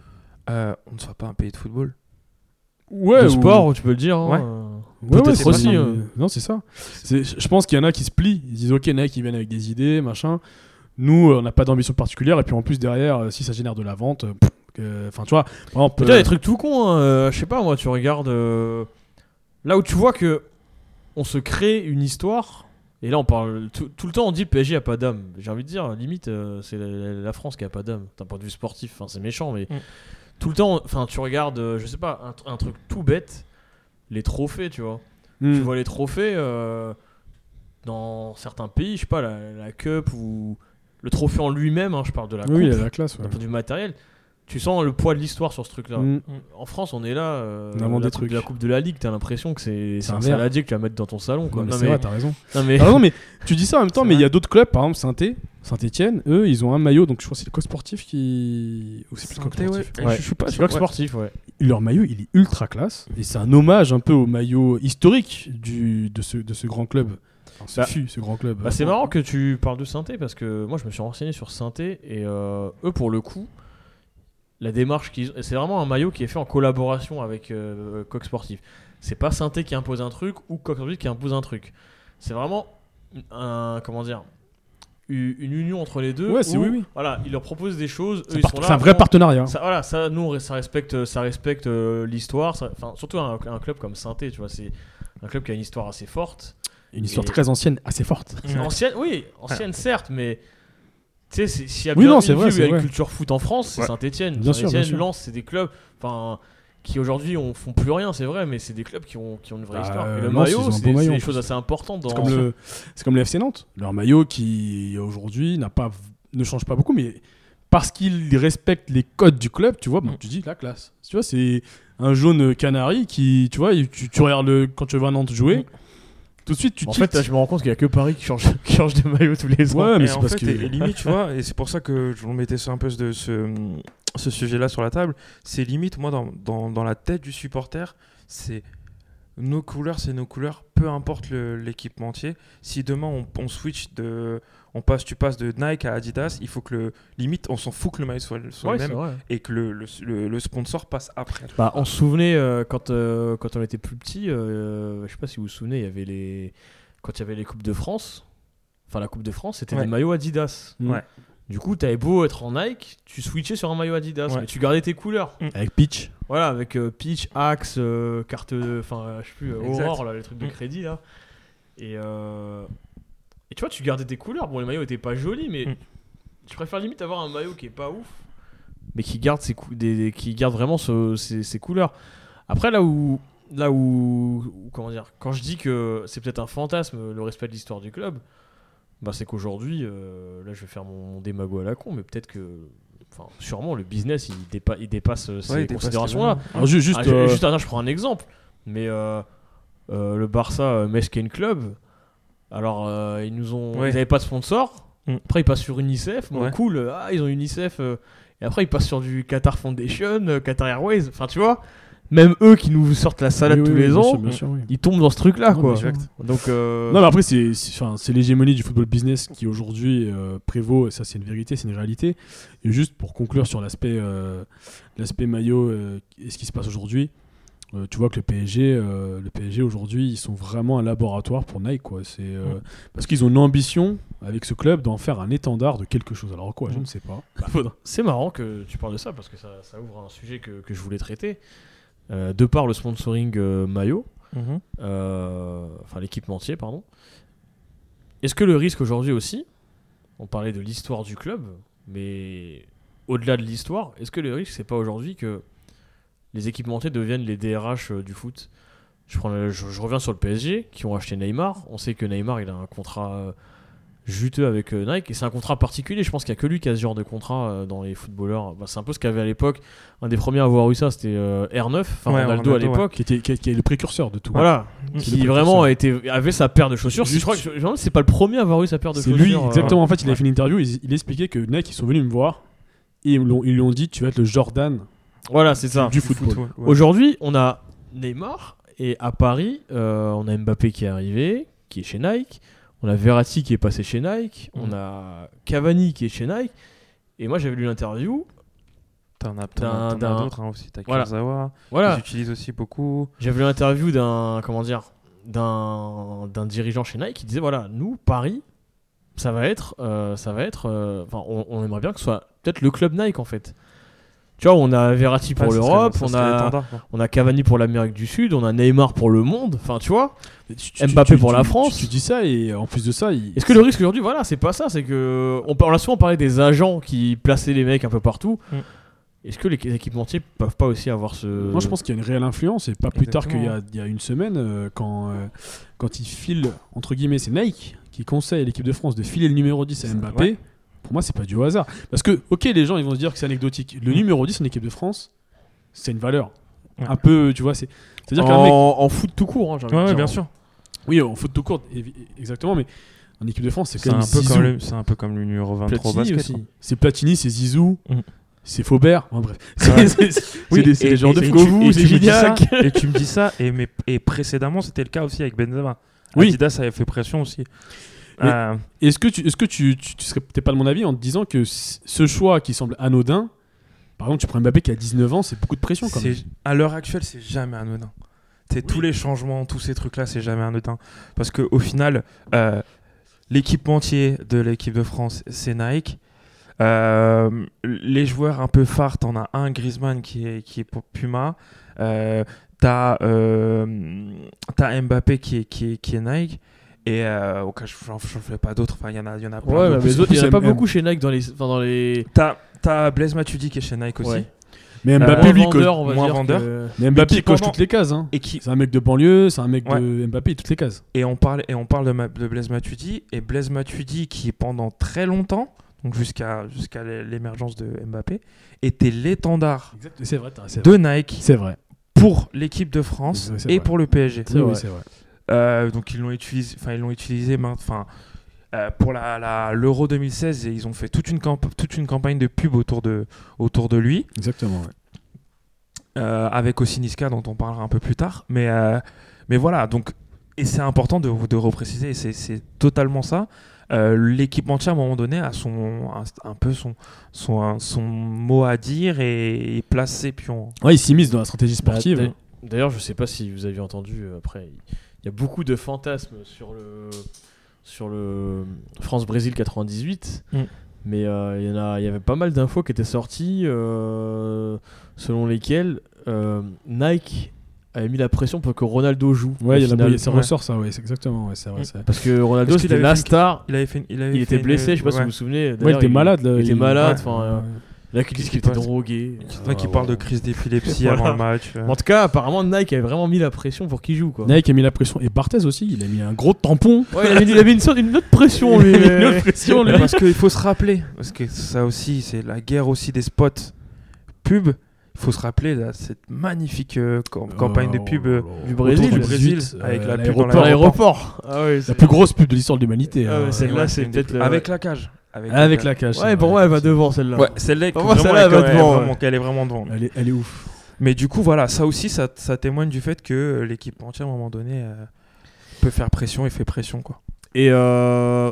euh, on ne soit pas un pays de football Ouais, de ou- sport, tu peux le dire. hein, Ouais. Ouais, Peut-être ouais, aussi, euh. Non, c'est ça. Je pense qu'il y en a qui se plient. Ils disent, ok, Nike, ils viennent avec des idées, machin. Nous, euh, on n'a pas d'ambition particulière. Et puis en plus, derrière, si ça génère de la vente, enfin, tu vois, par exemple, des trucs tout cons, hein, je sais pas moi, tu regardes euh, là où tu vois que on se crée une histoire. Et là, on parle tout, tout le temps, on dit PSG a pas d'âme. J'ai envie de dire, limite, euh, c'est la, la France qui a pas d'âme d'un point de vue sportif. Enfin, c'est méchant, mais Mm. Tout le temps, enfin, tu regardes, euh, je sais pas, un, tr- un truc tout bête, les trophées, tu vois. hmm. Tu vois les trophées euh, dans certains pays, je sais pas, la, la Cup ou le trophée en lui-même, hein, je parle de la Oui, il coupe, a la classe. ouais. vue matériel. Tu sens le poids de l'histoire sur ce truc-là. Hmm. En France, on est là. euh, On invente la des coupe trucs. de la Coupe de la Ligue, t'as l'impression que c'est un saladier que tu vas mettre dans ton salon. Quoi. Non, mais Non, c'est mais- vrai, t'as raison. non, mais- raison, mais tu dis ça en même temps, mais il y a d'autres clubs, par exemple Saint-Étienne, Saint-Étienne, eux, ils ont un maillot, donc je crois que c'est le coq sportif qui. Ou c'est plus le coq Sainté, ouais. sportif. Ouais. Je suis pas sûr. sportif, ouais. Leur maillot, il est ultra classe, et c'est un hommage un peu au maillot historique du, de, ce, de ce grand club. Bah, fut, ce grand club. Bah, c'est marrant que tu parles de Synthé parce que moi je me suis renseigné sur Synthé et euh, eux pour le coup, la démarche qu'ils c'est vraiment un maillot qui est fait en collaboration avec euh, Coq Sportif. C'est pas Synthé qui impose un truc ou Coq Sportif qui impose un truc. C'est vraiment un comment dire une union entre les deux. Ouais, c'est où, oui, oui. Voilà, ils leur proposent des choses. C'est un vrai partenariat. Ça, voilà, ça, nous, ça respecte, ça respecte euh, l'histoire. Enfin, surtout un, un club comme Synthé, tu vois, c'est un club qui a une histoire assez forte. Une histoire Et- très ancienne, assez forte. Ancienne, oui, ancienne certes, mais tu sais, c'est- s'il y a Oui, bien non, une c'est vrai, ville où il y a c'est une culture foot en France, c'est Ouais. Saint-Etienne. Bien Saint-Etienne, sûr. Lens, c'est des clubs, enfin, qui aujourd'hui on font plus rien, c'est vrai, mais c'est des clubs qui ont, qui ont une vraie Bah, histoire. Et le Lens, maillot, c'est c'est maillot, en des choses assez importantes. Dans... C'est comme, le, c'est comme le FC Nantes. Leur maillot qui aujourd'hui n'a pas, ne change pas beaucoup, mais parce qu'ils respectent les codes du club, tu vois, bon, Mm. tu dis la classe. Tu vois, c'est un jaune canari qui, tu vois, tu, tu regardes le, quand tu vois Nantes jouer, Mm. Tout de suite tu En fait, je me rends compte qu'il y a que Paris qui change, qui change de maillot tous les ans. Ouais, mais Et c'est parce fait, que. et, et limite, tu vois, et c'est pour ça que je vous mettais ça un peu de ce, ce sujet-là sur la table. C'est limite, moi, dans, dans, dans la tête du supporter, c'est nos couleurs, c'est nos couleurs, peu importe l'équipementier. Si demain on, on switch de. On passe, tu passes de Nike à Adidas, il faut que le. Limite, on s'en fout que le maillot soit, soit Ouais, le même et que le, le, le- le sponsor passe après. Bah, on se souvenait euh, quand, euh, quand on était plus petit, euh, je sais pas si vous vous souvenez, il y avait les quand il y avait les coupes de France. Enfin, la Coupe de France, c'était Ouais. des maillots Adidas. Mm. Ouais. Du coup, t'avais beau être en Nike, tu switchais sur un maillot Adidas, Ouais. mais tu gardais tes couleurs. Avec Pitch. Voilà, avec euh, Peach, Axe, euh, carte, enfin, euh, je sais plus, euh, Exact. Aurore, là, les trucs de Mm. crédit là. Et, euh, et tu vois, tu gardais tes couleurs. Bon, les maillots étaient pas jolis, mais Mm. tu préfères limite avoir un maillot qui est pas ouf, mais qui garde ses cou- des, des- qui garde vraiment ce- ses, ses couleurs. Après, là où, là où, comment dire, quand je dis que c'est peut-être un fantasme le respect de l'histoire du club, bah c'est qu'aujourd'hui, euh, là, je vais faire mon, mon démago à la con, mais peut-être que, enfin, sûrement le business il, dépa- il dépasse euh, ces Ouais, il dépasse considérations-là. les- Alors, ju- juste. Ah, je- euh, juste, attends, je prends un exemple. Mais euh, euh, le Barça euh, Mesken Club, alors euh, ils nous ont, Ouais. ils n'avaient pas de sponsor. Mm. Après ils passent sur UNICEF, bon, Ouais. cool. Ah ils ont UNICEF. euh, et après ils passent sur du Qatar Foundation, euh, Qatar Airways. Enfin tu vois, même eux qui nous sortent la salade oui, tous oui, les ans, sûr, bien sûr, oui. ils tombent dans ce truc-là quoi. mais exact. Donc Non, mais après, c'est l'hégémonie du football business qui aujourd'hui prévaut, et ça, c'est une vérité, c'est une réalité. Et juste pour conclure sur l'aspect l'aspect maillot et ce qui se passe aujourd'hui, euh, tu vois que le PSG, euh, le PSG aujourd'hui, ils sont vraiment un laboratoire pour Nike, quoi. C'est euh, parce qu'ils ont une ambition avec ce club d'en faire un étendard de quelque chose. Alors quoi, je ne sais pas. C'est marrant que tu parles de ça parce que ça, ça ouvre un sujet que, que je voulais traiter. Euh, de par le sponsoring euh, maillot, Mhm. euh, enfin l'équipementier, pardon. Est-ce que le risque aujourd'hui aussi, on parlait de l'histoire du club, mais au-delà de l'histoire, est-ce que le risque c'est pas aujourd'hui que les équipementiers deviennent les DRH euh, du foot je, prends le- je, je reviens sur le PSG qui ont acheté Neymar. On sait que Neymar il a un contrat euh, juteux avec euh, Nike et c'est un contrat particulier. Je pense qu'il n'y a que lui qui a ce genre de contrat dans les footballeurs. Bah, c'est un peu ce qu'avait à l'époque un des premiers à avoir eu ça, c'était euh, R9, enfin Ouais, Ronaldo à ouais. l'époque. Qui, était, qui, qui est le précurseur de tout. Voilà. Qui vraiment avait sa paire de chaussures. Juste- je crois que c'est pas le premier à avoir eu sa paire de C'est chaussures. lui, exactement. En fait, il a fait une interview. Il, il expliquait que Nike, ils sont venus me voir et ils lui ont dit Tu vas être le Jordan Voilà, c'est ça. du football. ouais. Aujourd'hui, on a Neymar et à Paris, euh, on a Mbappé qui est arrivé, qui est chez Nike. On a Verratti qui est passé chez Nike. On Mm. a Cavani qui est chez Nike. Et moi, j'avais lu l'interview. T'en as, as- as d'autres hein, aussi. T'as Voilà. Kurzawa, Voilà. qu'ils utilisent aussi beaucoup. J'avais lu l'interview d'un comment dire d'un d'un dirigeant chez Nike qui disait voilà nous Paris ça va être euh, ça va être euh, enfin on, on aimerait bien que ce soit peut-être le club Nike en fait tu vois on a Verratti pour l'Europe on a on Cavani pour l'Amérique du Sud on a Neymar pour le monde enfin tu vois Tu- tu- Mbappé tu- pour la France. Tu, dis ça et en plus de ça, il- est-ce que le risque aujourd'hui voilà c'est pas ça c'est que on, a souvent parlé des agents qui plaçaient les mecs un peu partout Mm. est-ce que les équipementiers peuvent pas aussi avoir ce Moi, je pense qu'il y a une réelle influence, et pas plus tard qu'il y a, y une semaine, euh, quand, euh, quand il file, entre guillemets, c'est Nike qui conseille à l'équipe de France de filer le numéro 10 à Mbappé. ouais. Pour moi, c'est pas du hasard. Parce que, ok, les gens ils vont se dire que c'est anecdotique. Le Mm. numéro 10 en équipe de France, c'est une valeur. Ouais. Un peu, tu vois, c'est. C'est-à-dire en, mec. en foot tout court hein, j'ai envie Ouais, dire. bien sûr. Oui, en foot tout court, exactement, mais en équipe de France, c'est quand un, même peu Zizou. comme le- c'est un peu comme le numéro 23 au Platini basket. C'est Platini, c'est Zizou, Mm. c'est Faubert. Enfin, bref. Ouais. C'est- Oui, des, et- de Govou, et c'est tu me dis ça, Gignac. Et tu me dis ça, et, mais, et précédemment, c'était le cas aussi avec Benzema. Oui. Adidas avait fait pression aussi. Euh, Est-ce que tu, est-ce que tu, tu, tu serais peut-être pas de mon avis en te disant que ce choix qui semble anodin, par exemple, tu prends Mbappé qui a 19 ans, c'est beaucoup de pression quand même. à l'heure actuelle, c'est jamais anodin. C'est tous les changements, tous ces trucs-là, c'est jamais anodin. Parce qu'au final, euh, l'équipementier de l'équipe de France, c'est Nike. Euh, les joueurs un peu phares, t'en as un, Griezmann, qui est, qui est pour Puma. Euh, t'as, euh, t'as Mbappé qui est, qui est, qui est Nike. Et euh, au cas, j'en j'en fais pas d'autres. Enfin, il y en a, il y en a plein Ouais, d'autres. mais les autres, il n'y en a pas beaucoup chez Nike dans les. Enfin, dans les... T'as, t'as Blaise Matuidi qui est chez Nike aussi. Ouais. Mais Euh, Mbappé, Moins lui, coche, vendeur, on va moins dire vendeur. que- mais Mbappé, qui coche pendant- toutes les cases. Hein. Et qui, C'est un mec de banlieue, c'est un mec Ouais. de Mbappé, toutes les cases. Et on parle, et on parle de, ma- de Blaise Matuidi. Et Blaise Matuidi, qui pendant très longtemps, donc jusqu'à jusqu'à l'é- l'émergence de Mbappé, était l'étendard C'est vrai, t'as- c'est vrai. de Nike C'est vrai. pour l'équipe de France et vrai. pour le PSG. C'est Oui, vrai. oui, c'est vrai. Euh, donc ils l'ont utilisé, enfin ils l'ont utilisé, enfin euh, pour la la- l'Euro 2016 et ils ont fait toute une camp- toute une campagne de pub autour de autour de lui. Exactement. ouais. euh, avec aussi Niska dont on parlera un peu plus tard. Mais, euh, mais voilà, donc, et c'est important de, de repréciser, c'est, c'est totalement ça. Euh, l'équipementier à un moment donné a son, un, un peu son, son, un- son mot à dire et, et place ses pions. Ouais, il s'immisce dans la stratégie sportive. Bah, d'a- D'ailleurs, je sais pas si vous avez entendu après, il y a beaucoup de fantasmes sur le sur le France-Brésil 98. Mm. Mais euh, il y en a, il y avait pas mal d'infos qui étaient sorties euh, selon lesquelles euh, Nike avait mis la pression pour que Ronaldo joue. Ouais, il y a la- finale. ça ouais. ressort ça, ouais, c'est exactement, ouais, c'est vrai. Mm. Parce que Ronaldo c'était la star. Il, avait fait, il, avait Il fait était blessé, une- je sais pas si vous vous souvenez. Ouais, il était malade. là, Il était malade. Enfin, Ouais. là, qui disent qu'il Qui était drogué. Enfin, qui Euh, parle de crise d'épilepsie Voilà. avant le match. En tout cas, apparemment, Nike avait vraiment mis la pression pour qu'il joue. Quoi. Nike a mis la pression. Et Barthez aussi, il a mis un gros tampon. Ouais, il, avait, il avait une, sorte- une autre pression, lui. Il a mis une autre pression, lui. Parce qu'il faut se rappeler, parce que ça aussi, c'est la guerre aussi des spots pub. Il faut se rappeler là, cette magnifique euh, cam- campagne de pub euh, Du Brésil, du Brésil, 18, avec euh, la pub Dans l'aéroport. Ah ouais, La plus grosse pub de l'histoire de l'humanité. Ah ouais, hein. celle-là, c'est peut-être avec la cage. Avec, Avec la cage. Ouais, pour moi, elle va devant celle-là. Ouais, celle-là, Pour moi, vraiment, celle-là, elle, elle va elle est devant, qu'elle est vraiment devant. Elle est, elle est ouf. Mais du coup, voilà, ça aussi, ça, ça témoigne du fait que l'équipe entière, à un moment donné, euh, peut faire pression et fait pression, quoi. Et euh,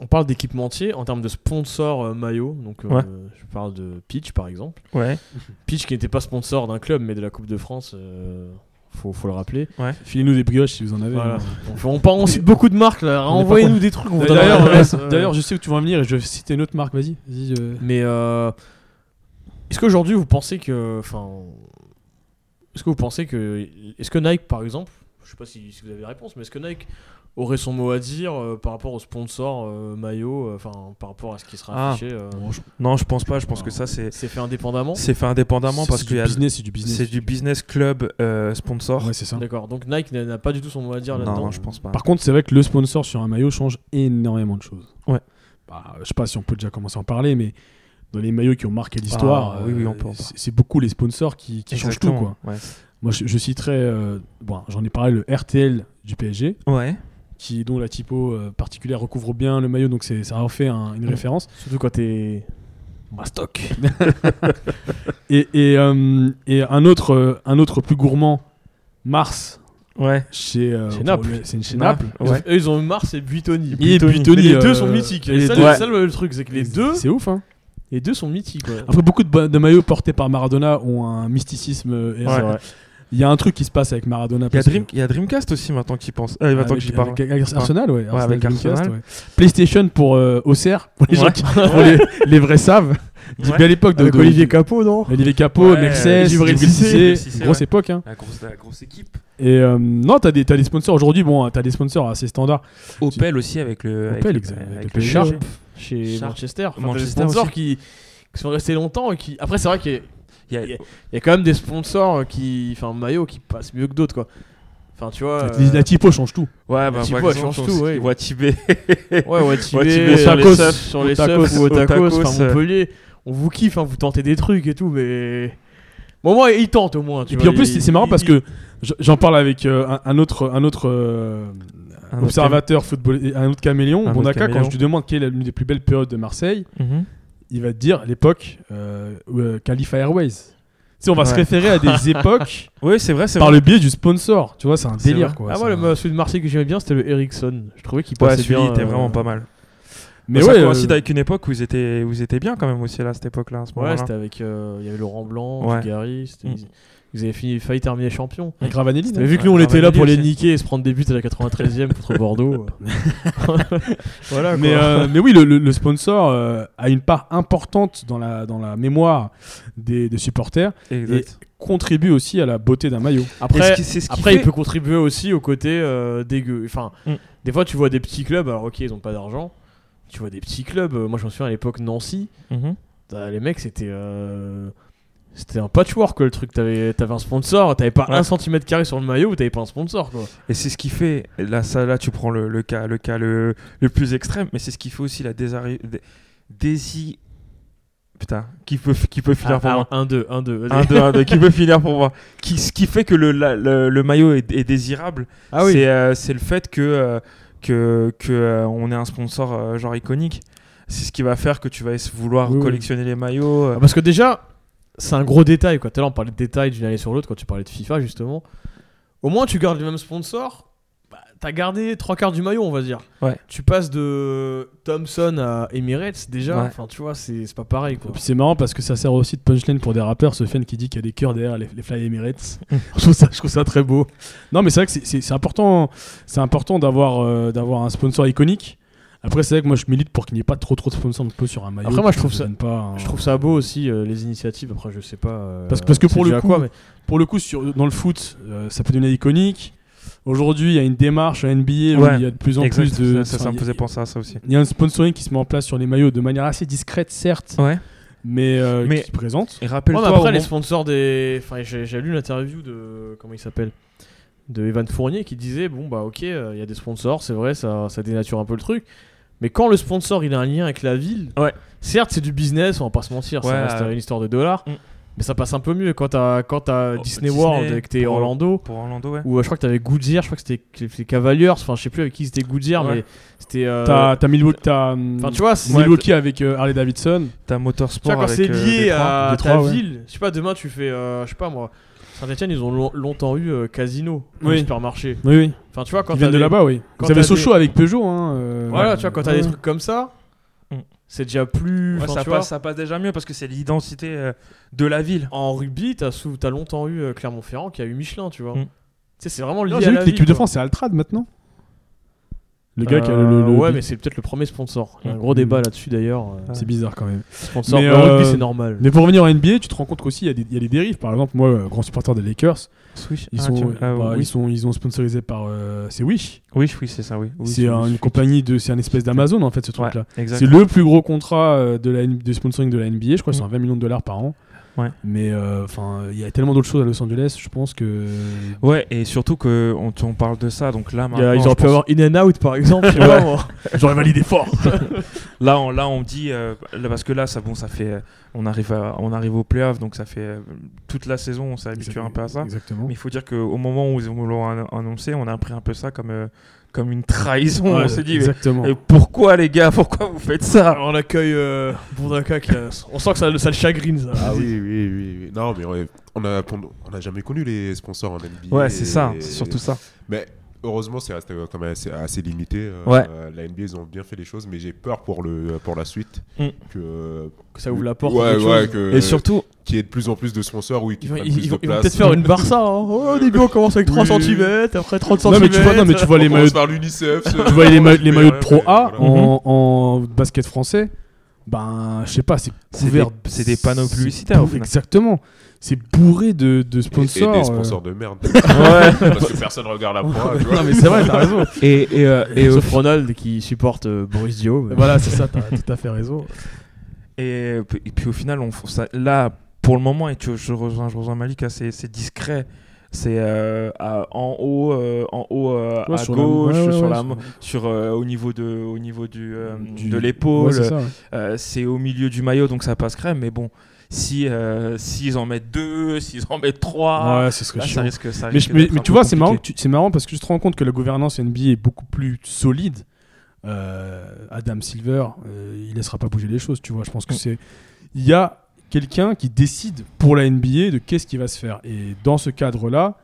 on parle d'équipementier en termes de sponsor euh, maillot. Donc, euh, Ouais. je parle de Pitch par exemple. Ouais. Pitch qui n'était pas sponsor d'un club mais de la Coupe de France. Faut, faut le rappeler. Filez-nous des brioches si vous en avez. Voilà. hein. On, on, parle- on cite beaucoup de marques là. Envoyez-nous des trucs. D'ailleurs, euh, je sais où tu vas en venir et je vais citer une autre marque. Vas-y. Euh. Mais euh, est-ce qu'aujourd'hui vous pensez que, enfin, est-ce que vous pensez que, est-ce que Nike par exemple, je sais pas si, si vous avez la réponse, mais est-ce que Nike aurait son mot à dire euh, par rapport au sponsor euh, maillot, euh, enfin par rapport à ce qui sera Ah. affiché euh, Bon, je- Non, je pense pas. Je pense que ça, c'est C'est fait indépendamment. c'est fait indépendamment parce business, c'est du business. c'est du business club euh, sponsor. Ouais, c'est ça. D'accord. Donc Nike n'a pas du tout son mot à dire non, là-dedans. non, je pense pas. Par contre, c'est vrai que le sponsor sur un maillot change énormément de choses. Ouais. Bah, je sais pas si on peut déjà commencer à en parler, mais dans les maillots qui ont marqué l'histoire, Ah, oui, oui, on peut en c'est c'est beaucoup les sponsors qui, qui changent tout. Quoi. Ouais. Moi, je, je citerai, euh, bon, j'en ai parlé, le RTL du PSG, Ouais. Qui, dont la typo euh, particulière recouvre bien le maillot, donc c'est- ça en fait un- une Mm. référence. Surtout quand t'es Mastoc. Et, et, euh, et un, autre, euh, un autre plus gourmand, Mars, Ouais. chez, euh, Naples. le- C'est chez Naples. Naples. Ils ont- Ouais. Ils ont eu Mars et Buitoni. Et Buitoni, les deux sont mythiques. et les ça, deux- le- ça, le truc, c'est que les deux, C'est ouf, hein Les deux sont mythiques. ouais. Après, beaucoup de, de maillots portés par Maradona ont un mysticisme. Il y a un truc qui se passe avec Maradona. Il y, a que- Dream- il y a Dreamcast aussi maintenant qui pense. Euh, maintenant que avec, j'y parle. avec- avec Arsenal, ouais. Arsenal, avec Dreamcast, Arsenal. ouais. PlayStation pour euh, Auxerre, pour les gens qui, pour les, les vrais savent. Bien à l'époque de, Avec de- Olivier Capot, non Olivier Capot, Ouais, Mercedes, Djibril Djibril Cissé, grosse ouais. époque. Hein. La grosse, la grosse équipe. Et euh, non, t'as des, t'as des sponsors aujourd'hui. Bon, t'as des sponsors assez standards. Opel aussi avec le. Opel, avec, avec avec le. Sharp chez Sharp. Manchester. Enfin, t'as des Manchester sponsors aussi. qui, qui sont restés longtemps et qui. Après, c'est vrai qu'il y, a- Il y a- y a quand même des sponsors qui. Enfin, maillot qui passent mieux que d'autres, quoi. Enfin, tu vois. La- euh, La typo change tout. Ouais, bah, Typo, exemple, change tout, ouais. Watibé. Ouais, Watibé Tibet, sur les sur les tacos, ou au tacos, enfin euh. Montpellier. On vous kiffe, hein, vous tentez des trucs et tout, mais. Bon, moi, au moins. tu Et vois, puis en plus, ils- c'est- c'est marrant ils- parce que j- j'en parle avec euh, un, un autre, un autre euh, Un autre observateur football, et un autre caméléon, Un autre Bondaka, quand caméléon. je lui demande quelle est l'une des plus belles périodes de Marseille. Il va te dire l'époque euh, euh, Khalifa Airways. Tu sais, on va se référer à des époques Oui, c'est vrai, c'est par vrai. le biais du sponsor. Tu vois, c'est un C'est délire vrai. quoi. Ah, moi, le celui de Marseille que j'aimais bien, c'était le Ericsson. Je trouvais qu'il Ouais, passait celui-là, bien. il était euh, vraiment pas mal. Mais Mais ça ouais, coïncide euh, avec une époque où ils étaient, où ils étaient bien quand même aussi là, à cette époque-là, à ce Ouais, moment-là. c'était avec. euh, Il y avait Laurent Blanc, Ouais. Dugarry. c'était- Mm. Ils, ils avaient fini, failli terminer champion. avec Ravanelli. Mais vu que nous on était là pour les aussi. niquer et se prendre des buts à la 93e contre Bordeaux. voilà mais, quoi. euh, mais oui, le, le- le sponsor euh, a une part importante dans la, dans la mémoire des, des supporters Exact. contribue aussi à la beauté d'un maillot. Et Après, ce qui- c'est ce qui après fait- il peut contribuer aussi au côté euh, dégueu. Enfin, Mm. des fois tu vois des petits clubs, alors ok ils ont pas d'argent. Tu vois des petits clubs, euh, moi je me souviens à l'époque Nancy, Mhm. t'as- les mecs c'était euh, c'était un patchwork quoi, le truc. T'avais avais un sponsor, t'avais pas Ouais. un centimètre carré sur le maillot, t'avais pas un sponsor quoi. Et c'est ce qui fait, là, ça, là tu prends le, le cas, le, cas le, le plus extrême, mais c'est ce qui fait aussi la désari... dé- dési... Putain, qui peut, qui peut finir pour moi 1-2, 1-2. Un, deux, un, deux, qui peut finir pour moi qui, Ce qui fait que le, la- le, le maillot est, est désirable, Ah oui. c'est euh, le fait que, euh, que, que euh, on ait un sponsor euh, genre iconique. C'est ce qui va faire que tu vas vouloir Oui, oui. collectionner les maillots. Ah, Parce que déjà, c'est un gros détail. Quoi. Tout à l'heure, on parlait de détails d'une année sur l'autre quand tu parlais de FIFA, justement. Au moins, tu gardes les mêmes sponsors. Bah, T'as gardé trois quarts du maillot, on va dire. Ouais. Tu passes de Thompson à Emirates, déjà. Ouais. Enfin, tu vois, c'est c'est pas pareil. Quoi. Et puis c'est marrant parce que ça sert aussi de punchline pour des rappeurs. Sofiane qui dit qu'il y a des cœurs derrière les, les Fly Emirates. je, trouve ça, je trouve ça très beau. Non, mais c'est vrai que c'est- important, c'est important d'avoir euh, d'avoir un sponsor iconique. Après, c'est vrai que moi je milite pour qu'il n'y ait pas trop trop de sponsors non plus sur un maillot. Après, moi, je que trouve ça ça- donne pas un- Je trouve ça beau aussi, euh, les initiatives. Après, je sais pas. euh, Parce que- parce que c'est pour le coup, quoi, mais- Pour le coup, sur, dans le foot, euh, ça peut devenir iconique. Aujourd'hui, il y a une démarche à NBA où Ouais, il y a de plus en Exact, plus de. ça, ça, ça penser à ça aussi. Il y a un sponsoring qui se met en place sur les maillots de manière assez discrète, certes, Ouais. mais, euh, Mais- qui se présente. Et rappelle-toi. après, les moment- sponsors des. Enfin, j'ai j'ai lu l'interview de. Comment il s'appelle De Evan Fournier qui disait bon, bah, ok, euh, il y a des sponsors, c'est vrai, ça, ça dénature un peu le truc. Mais quand le sponsor il a un lien avec la ville, Ouais. certes, c'est du business, on va pas se mentir, Ouais, ça reste euh, une histoire de dollars. Mm. Mais ça passe un peu mieux quand t'as quand Oh, Disney, Disney, World et que t'es Orlando. Pour Orlando, ouais. Ou euh, je crois que t'avais Goodyear, je crois que c'était les Cavaliers, enfin je sais plus avec qui c'était Goodyear, Ouais. mais c'était. euh, T'as t'as Milwaukee, hum, Enfin, tu vois, Milwaukee avec euh, Harley Davidson. T'as Tu Motorsport. vois, quand avec, c'est euh, lié à ta ouais. ville, je sais pas, demain tu fais, euh, je sais pas moi, Saint-Etienne, ils ont long- longtemps eu euh, Casino, Oui. supermarché. Oui, oui. Enfin, tu vois, quand Ils viennent t'as de là-bas, oui. quand Vous avez Sochaux des- avec Peugeot. Hein, euh, Voilà, tu vois, quand t'as des trucs comme ça, Mm. c'est déjà plus. Ouais, enfin, ça, tu vois, passe, ça passe déjà mieux parce que c'est l'identité euh, de la ville. En rugby, t'as sou- t'as longtemps eu euh, Clermont-Ferrand qui a eu Michelin, tu vois. Mm. Tu sais, c'est vraiment lié Non, à J'ai vu la que l'équipe de. France, c'est Altrad maintenant. Le gars qui a le. Euh, le- le- ouais, mais c'est peut-être le premier sponsor. Il y a un gros Mm. débat là-dessus d'ailleurs. euh, C'est bizarre quand même. Sponsor, Mais, le rugby, euh, c'est normal. Mais pour revenir en NBA, tu te rends compte qu'aussi il y, a des- il y a des dérives. Par exemple, moi, euh, grand supporter des Lakers, Swish. ils, Ah, sont, tu- ah, bah, oui. ils sont ils sont sponsorisés par euh, c'est Wish. Oui, oui, c'est ça, oui. Oui, c'est un- une compagnie de c'est un espèce d'Amazon en fait ce Ouais, truc là. exact. C'est le plus gros contrat euh, de la N- de sponsoring de la NBA. Je crois que c'est Mm. un 20 millions de dollars par an. Ouais. Mais euh, il y a tellement d'autres choses à Los Angeles. Je pense que Ouais, et surtout que on, on parle de ça, donc là, maintenant, ils auraient pu avoir In and Out par exemple. j'aurais validé fort. Là, on, là, on dit euh, là, parce que là, ça, bon, ça fait, euh, on arrive, à- on arrive au playoff, donc ça fait euh, toute la saison, on s'est habitué un peu à ça. Exactement. Mais il faut dire qu'au moment où ils l'ont an- annoncé, on a pris un peu ça comme, comme une trahison. Ouais, on s'est dit, mais- exactement. et pourquoi les gars, pourquoi vous faites ça? Alors on accueille euh, qui a- On sent que ça, ça le chagrine ça. Ah oui, oui, oui, oui. Non, mais ouais, on a, on a jamais connu les sponsors en NBA. Ouais, c'est ça, et- c'est surtout ça. Mais heureusement, c'est resté quand même assez, assez limité. euh, Ouais. euh, la NBA, ils ont bien fait les choses, mais j'ai peur pour, le, pour la suite. Mm. Que, Que ça ouvre la porte. Ouais, ouais, que- Et surtout, qu'il y ait de plus en plus de sponsors, oui, qui Ils vont, prennent ils- plus ils de vont- peut-être faire une Barça. hein. Oh, au début, on commence avec 3 Oui. cm, après 30 cm. Non, mais tu vois, non, mais tu vois les maillots, par l'UNICEF. tu vois les, ma- les maillots de Pro A Voilà. en, en basket français. Ben, je sais pas, c'est c'est des, couvert. c'est des panneaux c'est publicitaires. au. Exactement. C'est bourré de, de Et- sponsors. Et, euh. des sponsors de merde. Ouais. Parce que personne regarde la proie. tu vois. Non, mais c'est vrai, t'as raison. Et, et, euh, et au Sauf Ronald qui supporte euh, Boris Dio. mais- voilà, c'est ça, t'as tout à fait raison. Et, et puis au final, on, ça, là, pour le moment, et tu, je rejoins, je rejoins Malik, hein, c'est discret. C'est euh, en haut, euh, en haut euh, Ouais, à sur la- gauche, ouais, ouais, sur ouais, la, sur- mo- sur, au niveau de, au niveau du, euh, Du- de l'épaule. C'est au milieu du maillot, donc ça passe crème. Mais bon, si s'ils en mettent deux, s'ils en mettent trois, là, ça chiant. risque, ça Mais, risque tu vois, c'est marrant, c'est marrant parce que je te rends compte que la gouvernance NBA est beaucoup plus solide. Adam Silver, il laissera pas bouger les choses, tu vois. Je pense que Mm. c'est. Il y a quelqu'un qui décide pour la NBA de qu'est-ce qui va se faire. Et dans ce cadre-là,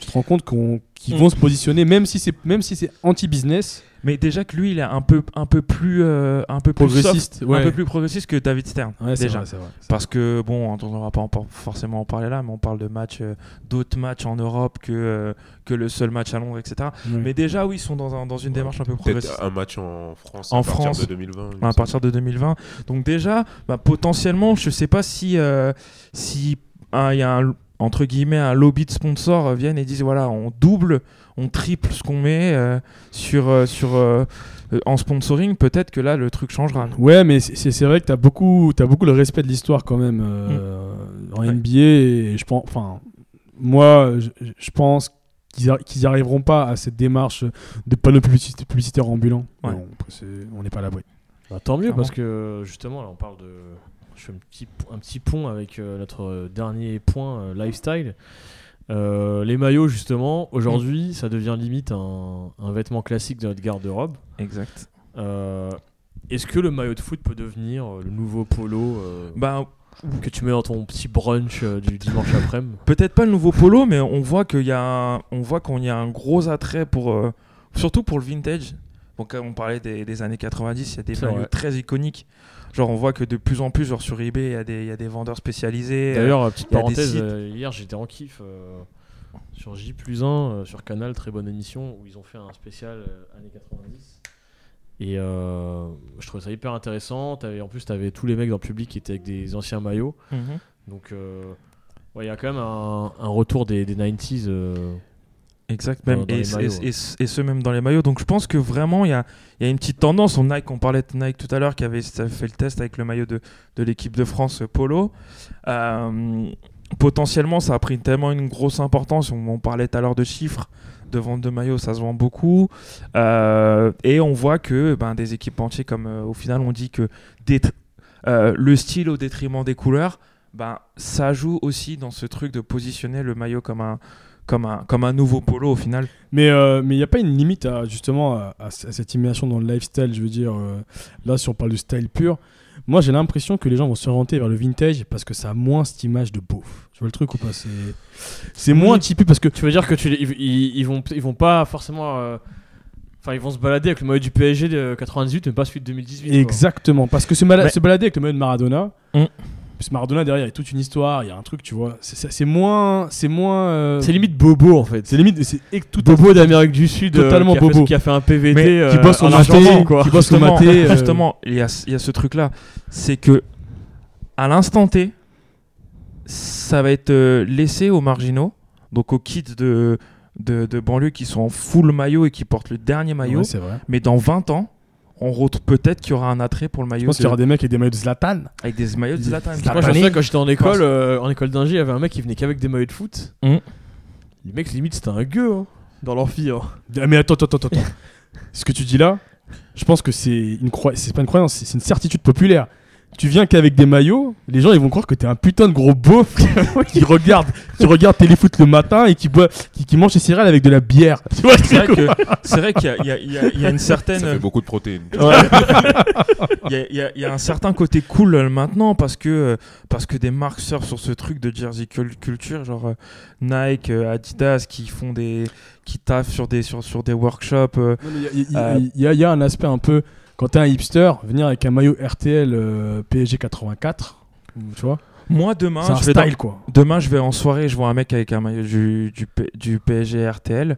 tu te rends compte qu'on- qu'ils Mm. vont se positionner, même si c'est même si c'est anti-business, Mais déjà que lui, il est un peu, un peu plus, euh, un peu plus progressiste. soft, ouais. un peu plus progressiste que David Stern. Ouais, déjà. vrai, c'est vrai. Parce que, bon, on ne va pas en par- forcément en parler là, mais on parle de matchs, euh, d'autres matchs en Europe que, euh, que le seul match à Londres, etc. Mais déjà, oui, ils sont dans, un- dans une démarche un peu progressiste. Un match en France En à partir France. de 2020. il me à partir de 2020. Donc déjà, bah, potentiellement, je sais pas si euh, si hein, il y a un entre guillemets un lobby de sponsors euh, viennent et disent voilà, on double, on triple ce qu'on met euh, sur euh, sur euh, en sponsoring, peut-être que là le truc changera. Ouais, mais c'est c'est vrai que t'as beaucoup, as beaucoup le respect de l'histoire quand même euh, en Ouais. NBA. Et je pense, enfin, moi, je, je pense qu'ils y arriveront pas à cette démarche de panneaux publicit- publicitaires ambulants. Ouais. Bon, après, c'est- on n'est pas à l'abri. Bah, tant mieux Clairement. parce que justement là on parle de je fais un petit, un petit pont avec euh, notre dernier point euh, lifestyle Euh, les maillots justement aujourd'hui ça devient limite un, un vêtement classique de notre garde-robe Exact. Euh, est-ce que le maillot de foot peut devenir euh, le nouveau polo euh, Bah que tu mets dans ton petit brunch du dimanche après-midi peut-être pas le nouveau polo, mais on voit qu'il y a un, on voit qu'on y a un gros attrait pour surtout pour le vintage. Donc on parlait des, des années 90, il y a des maillots vrai. très iconiques. Genre on voit que de plus en plus genre sur eBay, il y a des y a des vendeurs spécialisés. euh, D'ailleurs, petite parenthèse, euh, hier j'étais en kiff euh, sur J plus 1, sur Canal, très bonne émission, où ils ont fait un spécial euh, années 90. Et euh, je trouvais ça hyper intéressant. En plus, tu avais tous les mecs dans le public qui étaient avec des anciens maillots. mhm. Donc, ouais, il y a quand même un, un retour des, des 90s. Exact, même, et, les et- maillots, et- et ce même dans les maillots. Donc je pense que vraiment il y a, il y a une petite tendance. On Nike, on parlait de Nike tout à l'heure qui avait fait le test avec le maillot de, de l'équipe de France euh, Polo. Euh, potentiellement ça a pris tellement une grosse importance. On, on parlait tout à l'heure de chiffres de vente de maillots, ça se vend beaucoup. Euh, et on voit que ben, des équipementiers comme euh, au final on dit que le style au détriment des couleurs, ben, ça joue aussi dans ce truc de positionner le maillot comme un, comme un, comme un nouveau polo au final. Mais euh, mais il n'y a pas une limite à, justement à, à c- à cette immersion dans le lifestyle. Je veux dire, euh, là, si on parle de style pur, moi j'ai l'impression que les gens vont s'orienter vers le vintage parce que ça a moins cette image de beauf. Tu vois le truc ou pas? C'est c'est moins typé parce que Tu veux dire que tu ils, vont, ils vont pas forcément. euh, Enfin, ils vont se balader avec le maillot du PSG de 98, mais pas celui de 2018. quoi. Exactement, parce que se, Mais- se balader avec le maillot de Maradona, Mm. Parce que Maradona derrière il y a toute une histoire, il y a un truc, tu vois. C'est- C'est c'est moins, c'est moins. euh, C'est limite bobo en fait. c'est limite, c'est tout Bobo d'Amérique du Sud, euh, Totalement qui, a fait- bobo. qui a fait un PVT, Mais euh, qui bosse au maté, quoi. qui bosse au justement, maté. euh, justement, il y a, il y a ce truc-là. C'est que, à l'instant T, ça va être euh, laissé aux marginaux, donc aux kids de, de, de banlieue qui sont en full maillot et qui portent le dernier maillot. ouais, c'est vrai. mais dans 20 ans, on retrouve peut-être qu'il y aura un attrait pour le Je maillot pense qu'il y de- aura des mecs avec des maillots de Zlatan. avec des maillots de Zlatan. Zlatan. Moi, je souviens quand j'étais en école, euh, en école d'ingé, il y avait un mec qui venait qu'avec des maillots de foot. Mm. Les mecs, limite, c'était un gueux hein, dans l'amphi. hein. Ah, Mais attends, attends, attends, attends. Ce que tu dis là, je pense que c'est une croi- c'est pas une croyance, c'est une certitude populaire. Tu viens qu'avec des maillots, les gens ils vont croire que t'es un putain de gros beauf qui regarde, qui regarde téléfoot le matin et qui boit, qui, qui mange ses céréales avec de la bière. C'est vrai que c'est vrai qu'il y a- y, y y une certaine Ça fait beaucoup de protéines. Ouais. il, y a, il y un certain côté cool euh, maintenant parce que, euh, parce que des marques surfent sur ce truc de jersey cul- culture, genre euh, Nike, Adidas, qui font des. qui taffent sur des, sur, sur des workshops. il y a un aspect un peu, quand t'es un hipster, venir avec un maillot RTL euh, PSG 84, tu vois, Moi, demain, un je vais style dans- quoi. demain, je vais en soirée, je vois un mec avec un maillot du, du, PSG RTL.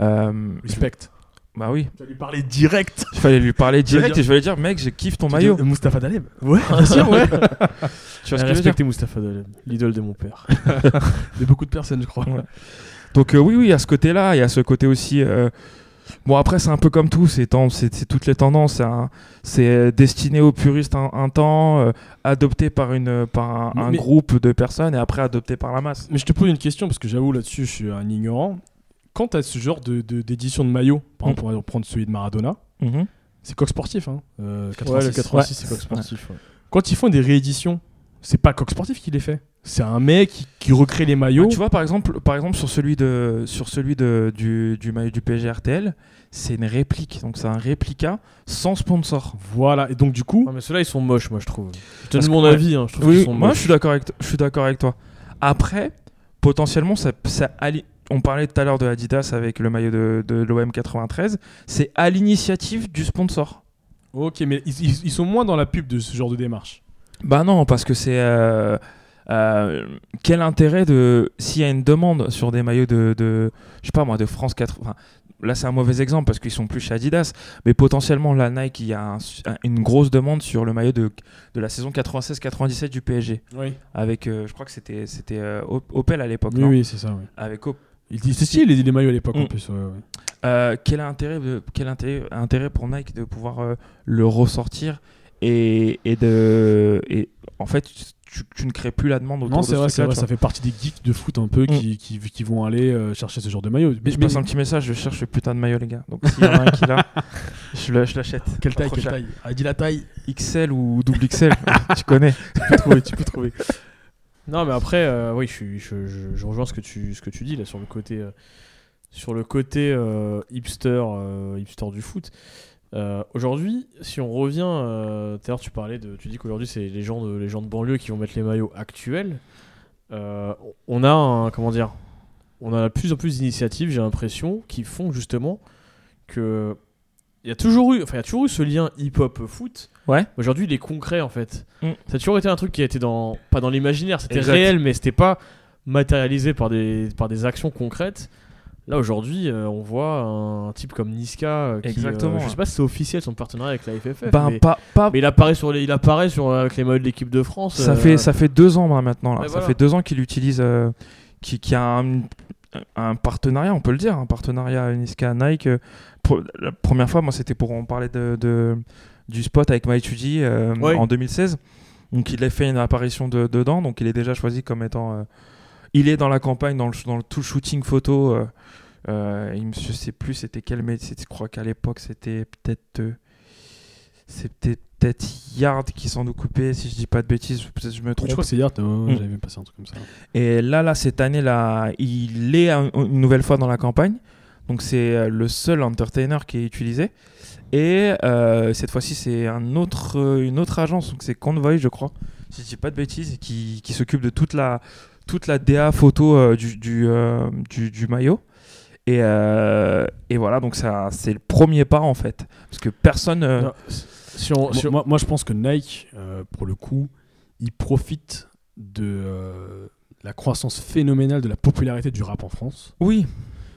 Euh, Respect. bah oui, Tu vas lui parler direct. il fallait lui parler direct dire- et je vais lui dire, mec, je kiffe ton Tu maillot. dis, Moustapha Daleb. Ouais, bien sûr, ouais. Tu vois ce que Respectez Mustapha Daleb, l'idole de mon père. De beaucoup de personnes, je crois. Ouais. Donc euh, oui, oui, à ce côté-là, il y a ce côté aussi. euh, Bon après c'est un peu comme tout, c'est toutes les tendances. c'est euh, destiné aux puristes un, un temps, euh, adopté par une par un, un Mais- groupe de personnes et après adopté par la masse. Mais je te pose une question parce que j'avoue là-dessus, je suis un ignorant. Quand t'as ce genre de- de- d'édition de, maillot, par Mm. exemple, on va prendre celui de Maradona, Mhm. c'est coq sportif, hein. euh, Ouais, 86. le 86, Ouais. c'est coq sportif. ouais. Quand ils font des rééditions, c'est pas coq sportif qui les fait. C'est un mec qui, qui recrée les maillots. Ah, tu vois par exemple, par exemple sur celui de sur celui de du, du maillot du PSG RTL, c'est une réplique, donc c'est un réplica sans sponsor. Voilà, et donc du coup, Ouais, mais ceux-là, ils sont moches, moi, je trouve. Je te mon avis, hein, je trouve Oui, qu'ils sont moi moches. je suis d'accord avec, je suis d'accord avec toi. Après, potentiellement, ça, ça allie- on parlait tout à l'heure de Adidas avec le maillot de, de l'OM 93, c'est à l'initiative du sponsor. ok, mais ils sont moins dans la pub de ce genre de démarche. Bah non, parce que c'est euh, euh, quel intérêt de s'il y a une demande sur des maillots de, de je sais pas moi de France 4 enfin, là c'est un mauvais exemple parce qu'ils sont plus chez Adidas mais potentiellement la Nike il y a un- un- une grosse demande sur le maillot de, de la saison 96-97 du PSG Oui, avec euh, je crois que c'était c'était euh, Op- Opel à l'époque oui, oui c'est ça. Oui. avec Op- Il dit c'est stylé les, maillots à l'époque en Mm. plus. ouais, ouais. Euh, quel intérêt de, quel intérêt, intérêt pour Nike de pouvoir euh, le ressortir et, et de et en fait tu, tu ne crées plus la demande autour Non, de c'est ce vrai, c'est vrai, ça fait partie des geeks de foot un peu qui, qui, qui vont aller euh, chercher ce genre de maillot. Mais je passe un petit message, je cherche le putain de maillot, les gars. Donc s'il y en a un qui l'a, je l'achète. quelle taille, quelle taille? Ah, dis la taille. XL ou double XL, tu connais. tu peux trouver, tu peux trouver. Non, mais après, euh, oui, je, suis- je, je- je rejoins ce que tu, ce que tu dis là sur le côté, euh, sur le côté euh, hipster, euh, hipster du foot. Euh, aujourd'hui, si on revient, euh, tout à l'heure tu parlais de, tu dis qu'aujourd'hui c'est les gens de les gens de banlieue qui vont mettre les maillots actuels. Euh, on a un, comment dire, on a de plus en plus d'initiatives, j'ai l'impression, qui font justement que il y a toujours eu, enfin il y a toujours eu ce lien hip-hop foot. Ouais. Aujourd'hui, il est concret en fait. Mm. Ça a toujours été un truc qui a été dans, pas dans l'imaginaire, c'était réel, mais c'était pas matérialisé par des, par des actions concrètes. Là aujourd'hui, euh, on voit un type comme Niska, euh, qui, Exactement. euh, je sais pas si c'est officiel son partenariat avec la FFF, Ben, mais, pas, pas, mais il apparaît sur les, il apparaît sur avec les maillots de l'équipe de France. ça, euh, fait, ça fait deux ans là, maintenant. Là. Ça voilà. fait deux ans qu'il utilise, euh, qu'il qu'il y a un, un partenariat, on peut le dire, un partenariat Niska-Nike. euh, pour- la première fois, moi, c'était pour en parler de, de- du spot avec MyTudy euh, Ouais. en 2016. Donc, il a fait une apparition de- dedans. Donc, il est déjà choisi comme étant. Il est dans la campagne, dans le, dans le tout shooting photo. euh, euh, je sais plus c'était quel métier. Je crois qu'à l'époque, c'était peut-être. euh, c'était peut-être Yard qui s'en occupait, si je dis pas de bêtises, peut-être je me trompe. Je crois que c'est ouais, Mm. j'avais vu passer un truc comme ça. Et là, là, cette année, là, il est un- une nouvelle fois dans la campagne. Donc, c'est euh, le seul entertainer qui est utilisé. Et euh, cette fois-ci, c'est un autre, une autre agence, donc c'est Convoy, je crois, si je dis pas de bêtises, qui, qui s'occupe de toute la, toute la DA photo euh, du, du, euh, du, du maillot. Et, euh, et voilà, donc ça, c'est le premier pas en fait. Parce que personne. euh, non, si on- Moi, si on- moi, moi, je pense que Nike, euh, pour le coup, il profite de euh, la croissance phénoménale de la popularité du rap en France. Oui,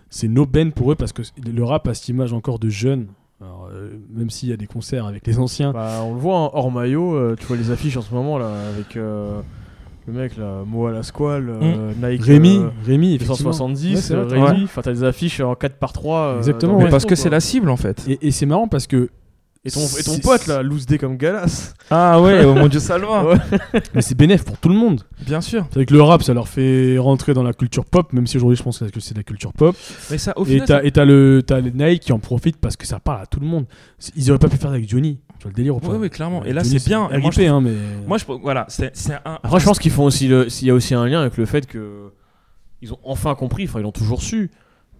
C'est no ben pour eux parce que le rap a cette image encore de jeunes. Alors, euh, même s'il y a des concerts avec les anciens, Bah, on le voit hein, hors maillot, euh, tu vois les affiches en ce moment là avec euh, le mec là, Mo à la squale, euh, Nike Rémi, euh, Rémi, effectivement. 270, Ouais, euh, Rémi, enfin t'as des affiches en 4x3. euh, Exactement, dans ouais. le parce que c'est la cible en fait. Et, et c'est marrant parce que. Et ton, et ton pote là, loose day comme Galas. Ah ouais, oh mon dieu, Salva. Ouais. Mais c'est bénéf pour tout le monde. Bien sûr. C'est vrai que le rap, ça leur fait rentrer dans la culture pop, même si aujourd'hui je pense que c'est de la culture pop. Mais ça, au Et final, t'as ça- et t'as le t'as les Nike qui en profitent parce que ça parle à tout le monde. Ils auraient pas pu faire ça avec Johnny. Tu vois le délire ou pas Oui, oui, clairement. Et là, c'est bien. Et moi, je, hein, mais. moi, je, voilà, c'est c'est un. Après, je pense qu'ils font aussi le. S'il y a aussi un lien avec le fait que ils ont enfin compris, enfin ils l'ont toujours su,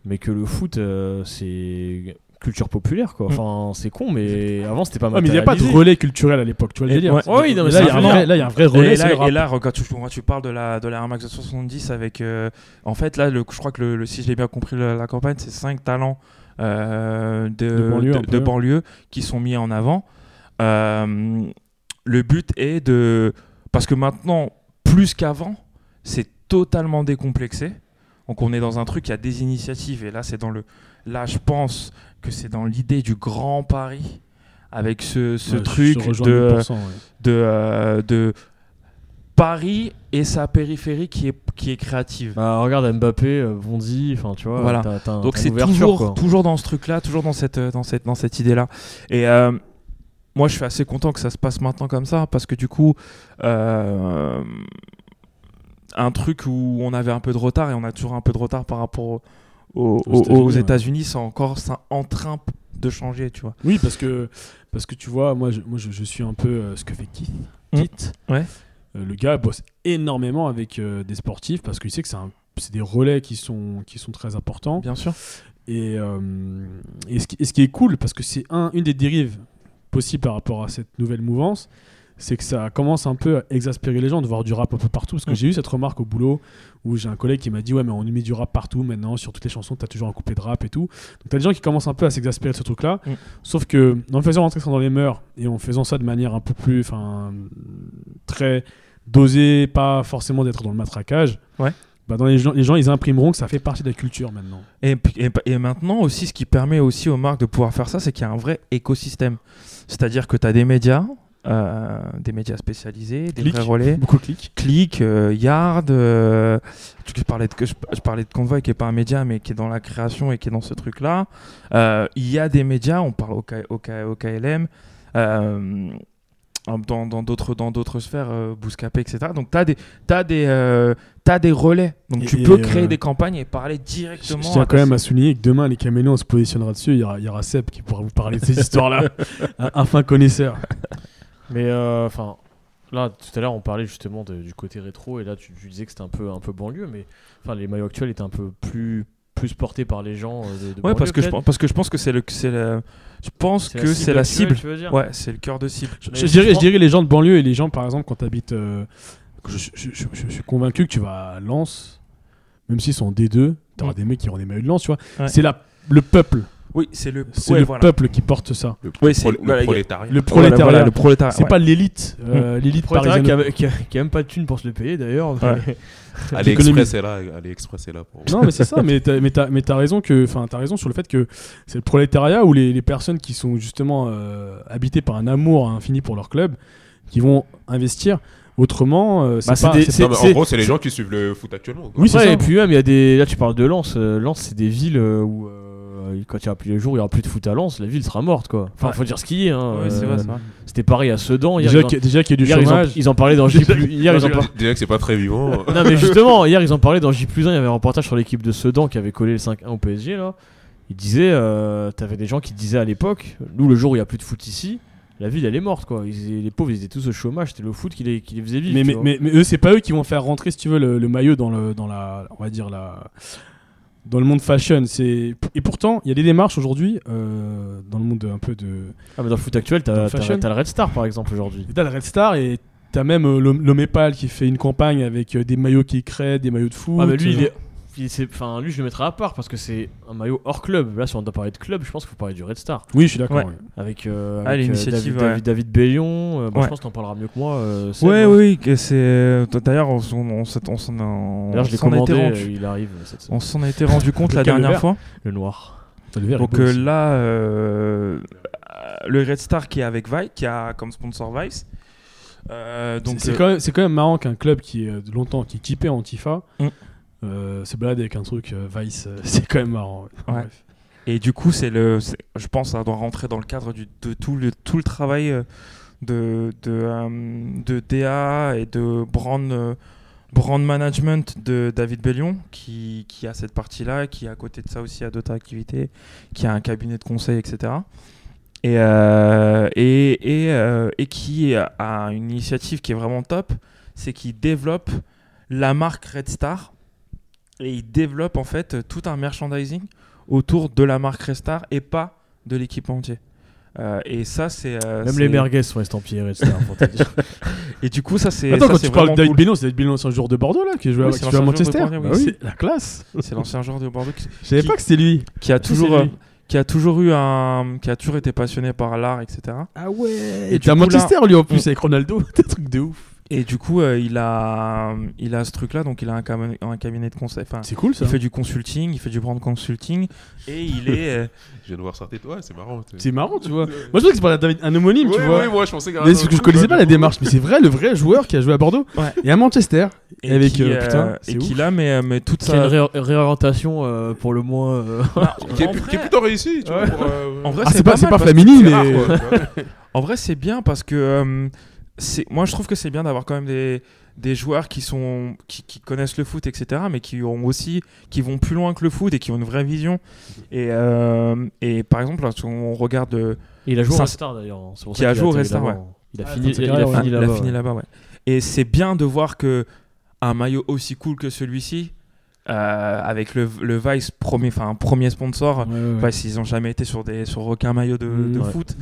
mais que le foot euh, c'est culture populaire quoi. Enfin c'est con, mais avant c'était pas Ouais, mais il n'y a pas de relais culturel à l'époque, tu vois le délire. ouais. Oui, non, mais là, il y a un vrai- là, il y a un vrai relais. Et là, le et rap. là, quand tu, quand tu parles de la, de la Air Max 270 avec. euh, en fait, là, le, je crois que le, le- si je l'ai bien compris, la, la campagne, c'est 5 talents euh, de, De banlieue, de- un de peu. banlieue qui sont mis en avant. Euh, le but est de. Parce que maintenant, plus qu'avant, c'est totalement décomplexé. Donc, on est dans un truc, il y a des initiatives. Et là, c'est dans le. Là, je pense que c'est dans l'idée du grand Paris. Avec ce, ce Ouais, truc de 1000%, ouais. de, euh, de Paris et sa périphérie qui est, qui est créative. Bah regarde Mbappé, euh, Bondy, enfin tu vois. Voilà. Donc c'est toujours, quoi. toujours dans ce truc-là, toujours dans cette, euh, dans cette, dans cette idée-là. Et euh, moi, je suis assez content que ça se passe maintenant comme ça, parce que du coup, euh, un truc où on avait un peu de retard, et on a toujours un peu de retard par rapport au- au- Aux aux, États-Unis, ouais. C'est encore ça, en train de changer, tu vois. Oui, parce que, parce que tu vois, moi je, moi, je, je suis un peu euh, ce que fait Keith. Mm. Keith. Ouais. Euh, le gars bosse énormément avec des sportifs parce qu'il sait que c'est un- c'est des relais qui sont, qui sont très importants. Bien sûr. Et, euh, et, ce qui, et ce qui est cool, parce que c'est un, une des dérives possibles par rapport à cette nouvelle mouvance, c'est que ça commence un peu à exaspérer les gens de voir du rap un peu partout. Parce que Mm. j'ai eu cette remarque au boulot où j'ai un collègue qui m'a dit Ouais, mais on met du rap partout maintenant, sur toutes les chansons, t'as toujours un couplet de rap et tout. Donc t'as des gens qui commencent un peu à s'exaspérer de ce truc-là. Mm. Sauf que en faisant rentrer ça dans les mœurs et en faisant ça de manière un peu plus. Enfin, très dosée, pas forcément d'être dans le matraquage. Ouais. Bah dans les gens, les gens, ils imprimeront que ça fait partie de la culture maintenant. Et, et, et maintenant aussi, ce qui permet aussi aux marques de pouvoir faire ça, c'est qu'il y a un vrai écosystème. C'est-à-dire que tu as des médias, euh, des médias spécialisés, des vrais relais. Beaucoup de clics. Click, euh, Yard, euh, je, parlais de, je, je parlais de Convoy qui est pas un média mais qui est dans la création et qui est dans ce truc-là. Euh, Il y a des médias, on parle au, K- au, K- au KLM, euh, dans dans d'autres dans d'autres sphères, euh, Bouscapé, etc. Donc tu as des, t'as des, euh, t'as des relais. Donc Et- tu et, peux euh, créer des campagnes et parler directement. je tiens quand même à souligner que demain, les caméléons se positionnera dessus. Il y aura, il y aura Seb qui pourra vous parler de ces histoires-là. un, un fin connaisseur. Mais euh, enfin, là, tout à l'heure, on parlait justement de- du côté rétro, et là, tu, tu disais que c'était un peu, un peu banlieue, mais enfin, les maillots actuels étaient un peu plus, plus portés par les gens euh, de, de Ouais, parce que, je, parce que je pense que c'est le, c'est le- je pense que c'est la cible. tu veux dire Ouais, c'est le cœur de cible. Je, dirais, je les gens de banlieue et les gens, par exemple, quand tu habites. je, je- suis convaincu que tu vas à Lens, même s'ils sont en D2, tu auras Mm. des mecs qui auront des maillots de Lens, tu vois. Ouais. C'est le peuple. Oui, c'est le, C'est ouais, le voilà. peuple qui porte ça. Le, Ouais, c'est- pro- le voilà, prolétariat. Le prolétariat. voilà, le prolétariat. C'est ouais. pas l'élite, euh, l'élite Prolétariat parisienne. qui a, qui, a, qui a même pas de thunes pour se le payer d'ailleurs. AliExpress est là. AliExpress est là pour. Non, mais c'est ça, mais t'as, mais t'as, mais t'as raison que, enfin, t'as raison sur le fait que c'est le prolétariat ou les, les personnes qui sont justement euh, habitées par un amour infini pour leur club qui vont investir. Autrement, euh, c'est Bah, c'est pas. des- c'est c'est- Non, mais c'est- en gros, c'est les gens qui suivent le foot actuellement. quoi. Oui, c'est Ouais, ça. et puis même, il y a des. Là, tu parles de Lens. Lens, c'est des villes euh, où. Euh, quand il y aura plus les jours, il y aura plus de foot à Lens, la ville sera morte quoi. Enfin, Ouais. faut dire ce qu'il y est. Hein. Ouais, c'est vrai, Euh, c'est vrai. C'était pareil à Sedan. Hier, déjà, ils en- qu'il y a- déjà qu'il y a du hier, ils, en, chômage. ils en parlaient dans J. Hier, ils en par- Déjà que c'est pas très vivant. Non mais justement, hier ils en parlaient dans J 1, il y avait un reportage sur l'équipe de Sedan qui avait collé le 5-1 au PSG là. Il disait, euh, t'avais des gens qui disaient à l'époque, nous le jour où il y a plus de foot ici, la ville elle est morte quoi. Ils- les pauvres ils étaient tous au chaummage, c'était le foot qui les, qui les faisait vivre. mais, mais eux, c'est pas eux qui vont faire rentrer, si tu veux, le, le maillot dans, le, dans la. On va dire la. Dans le monde fashion. C'est... Et pourtant, il y a des démarches aujourd'hui, euh, dans le monde un peu de. Ah, mais dans le foot actuel, t'as, le le Red Star par exemple aujourd'hui. T'as le Red Star et t'as même euh, l'Hom- l'Homépal qui fait une campagne avec euh, des maillots qu'il crée, des maillots de foot. Ah mais lui, il est, enfin lui je le mettrais à part parce que c'est un maillot hors club. Là si on doit parler de club, je pense qu'il faut parler du Red Star. Oui, je suis d'accord. Ouais. ouais. Avec, euh, Ah, avec, euh, l'initiative, David, ouais. David, David Bellion, euh, bon, Ouais. je pense que t'en parleras mieux que moi. euh, Ouais, hein. oui, c'est. D'ailleurs, on, s'en- on, on s'en a, été rendu- il arrive cette on s'en a été rendu compte la dernière vert fois. Le noir. T'as le vert, Donc euh, là, euh, le Red Star qui est avec Vice, qui a comme sponsor Vice. Euh, donc c'est, euh, quand même, c'est quand même marrant qu'un club qui est longtemps qui est typé en Tifa Mm. Euh, se balade avec un truc euh, Vice. euh, c'est quand même marrant. ouais. Et du coup, c'est le, je pense, ça doit rentrer dans le cadre du, de tout le, tout le travail euh, de, de, de DA et de brand, brand management de David Bellion, qui, qui a cette partie-là, qui à côté de ça aussi a d'autres activités, qui a un cabinet de conseil, etc. Et, euh, et, et, euh, et qui a une initiative qui est vraiment top, c'est qu'il développe la marque Red Star et il développe en fait tout un merchandising autour de la marque Red Star et pas de l'équipement entier. Euh, et ça, c'est. euh, Même les merguez sont estampillés Red Star, pour te dire. Et du coup, ça, c'est. Attends, ça, quand tu parles de David cool. Beno, c'est David Beno, c'est un joueur de Bordeaux là qui joue, à, Oui, à de Manchester. Bordeaux, Bah oui. oui, la classe. C'est l'ancien joueur de Bordeaux qui, Je savais pas que c'était lui. qui a toujours. euh, qui a toujours eu un qui a toujours été passionné par l'art etc Ah ouais. Et Et à Manchester lui en plus avec Ronaldo. T'es un truc de ouf. Et du coup euh, il a il a ce truc là donc il a un, cam- un cabinet de conseil enfin C'est cool ça. il fait du consulting il fait du brand consulting et il est euh, Je viens de voir sa tête. Ouais, c'est marrant. C'est marrant, tu vois. Moi je crois que c'est pas David- un homonyme, tu Ouais, vois. ouais, moi je pensais que. Mais parce que je connaissais pas la démarche, mais c'est vrai, le vrai joueur qui a joué à Bordeaux Ouais. et à Manchester. et avec, qui, euh, putain, c'est et qui là mais mais toute une sa ré- réorientation euh, pour le moins. euh, Qui est, qui plutôt réussi, tu vois. Ouais. pour, euh, en vrai Ah, c'est pas, mal pas parce- Flamini, mais. En vrai, c'est bien parce que euh, moi je trouve que c'est bien d'avoir quand même des, des joueurs qui sont qui, qui connaissent le foot etc mais qui ont aussi qui vont plus loin que le foot et qui ont une vraie vision et euh, et par exemple on regarde euh, Il a joué au Ça, Red Star d'ailleurs. hein. Qui a joué au atterri Red Star, là-bas. Il a Ah, fini, il a il a là-bas. fini là-bas ouais et c'est bien de voir que un maillot aussi cool que celui-ci euh, avec le, le Vice premier enfin premier sponsor Ouais, ouais, ouais. Vice ils ont jamais été sur des sur aucun maillot de, de Ouais. foot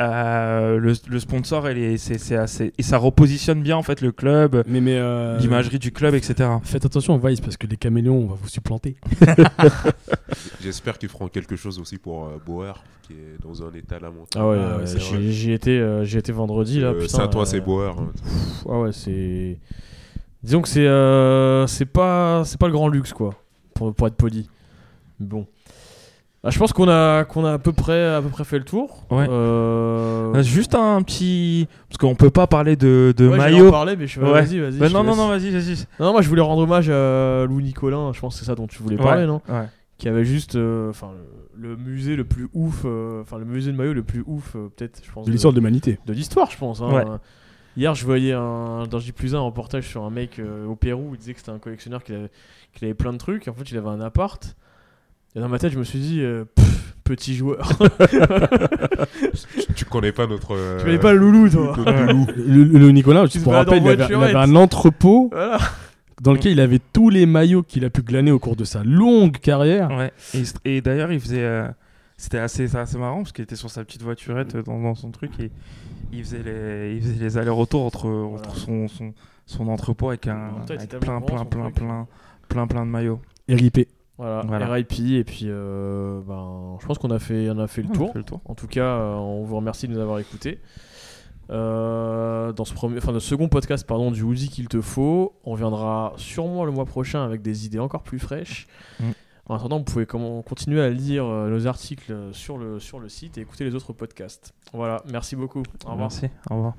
Euh, le, le sponsor elle est, c'est, c'est assez et ça repositionne bien en fait le club Mais, mais. euh, l'imagerie du club etc Faites attention, Vice, parce que les caméléons, on va vous supplanter. J'espère qu'ils feront quelque chose aussi pour euh, Bauer, qui est dans un état lamentable. Ah ouais, Ah ouais, euh, j'y étais, euh, j'y étais vendredi là. Euh, putain, Saint-Ouen, euh, c'est Bauer. hein. pff, Ah ouais, c'est. Disons que c'est euh, c'est pas c'est pas le grand luxe quoi, pour, pour être poli. Bon. Ah, je pense qu'on a qu'on a à peu près à peu près fait le tour. Ouais. Euh, Euh, juste un petit parce qu'on peut pas parler de, de ouais, maillot en parler, mais je Ouais. vas-y, vas-y. Bah non non non vas-y vas-y Non, moi je voulais rendre hommage à Louis Nicolin, je pense que c'est ça dont tu voulais parler, Ouais, non ouais. Qui avait juste euh, enfin le, le musée le plus ouf, euh, enfin le musée de maillot le plus ouf, euh, peut-être, je pense. De l'histoire de l'humanité. de l'histoire, je pense. hein. Ouais. Hier, je voyais un, dans J plus 1 un reportage sur un mec euh, au Pérou. Il disait que c'était un collectionneur qu'il avait, qu'il avait plein de trucs. En fait, il avait un appart. Et dans ma tête, je me suis dit, euh, pff, petit joueur. Tu, tu connais pas notre. euh, tu connais pas le loulou, toi notre loup. Le, le Nicolas, juste se pour rappel, il avait, il voiturette. avait un entrepôt Voilà. dans lequel il avait tous les maillots qu'il a pu glaner au cours de sa longue carrière. Ouais. Et, et d'ailleurs, il faisait. euh, c'était assez, c'est assez marrant parce qu'il était sur sa petite voiturette euh, dans, dans son truc et il faisait les, il faisait les allers-retours entre, entre son, son, son entrepôt avec, un, il plein, plein, plein, son plein, plein, plein, de maillots. RIP. Voilà, Voilà. RIP. Et puis, euh, ben, je pense qu'on a fait, on a fait le tour. fait le tour. En tout cas, euh, on vous remercie de nous avoir écoutés. Euh, dans ce premier, enfin, le second podcast pardon, du Woody qu'il te faut, on reviendra sûrement le mois prochain avec des idées encore plus fraîches. Mm. En attendant, vous pouvez comment, continuer à lire nos articles sur le, sur le site et écouter les autres podcasts. Voilà, merci beaucoup. Au revoir. Merci. Au revoir.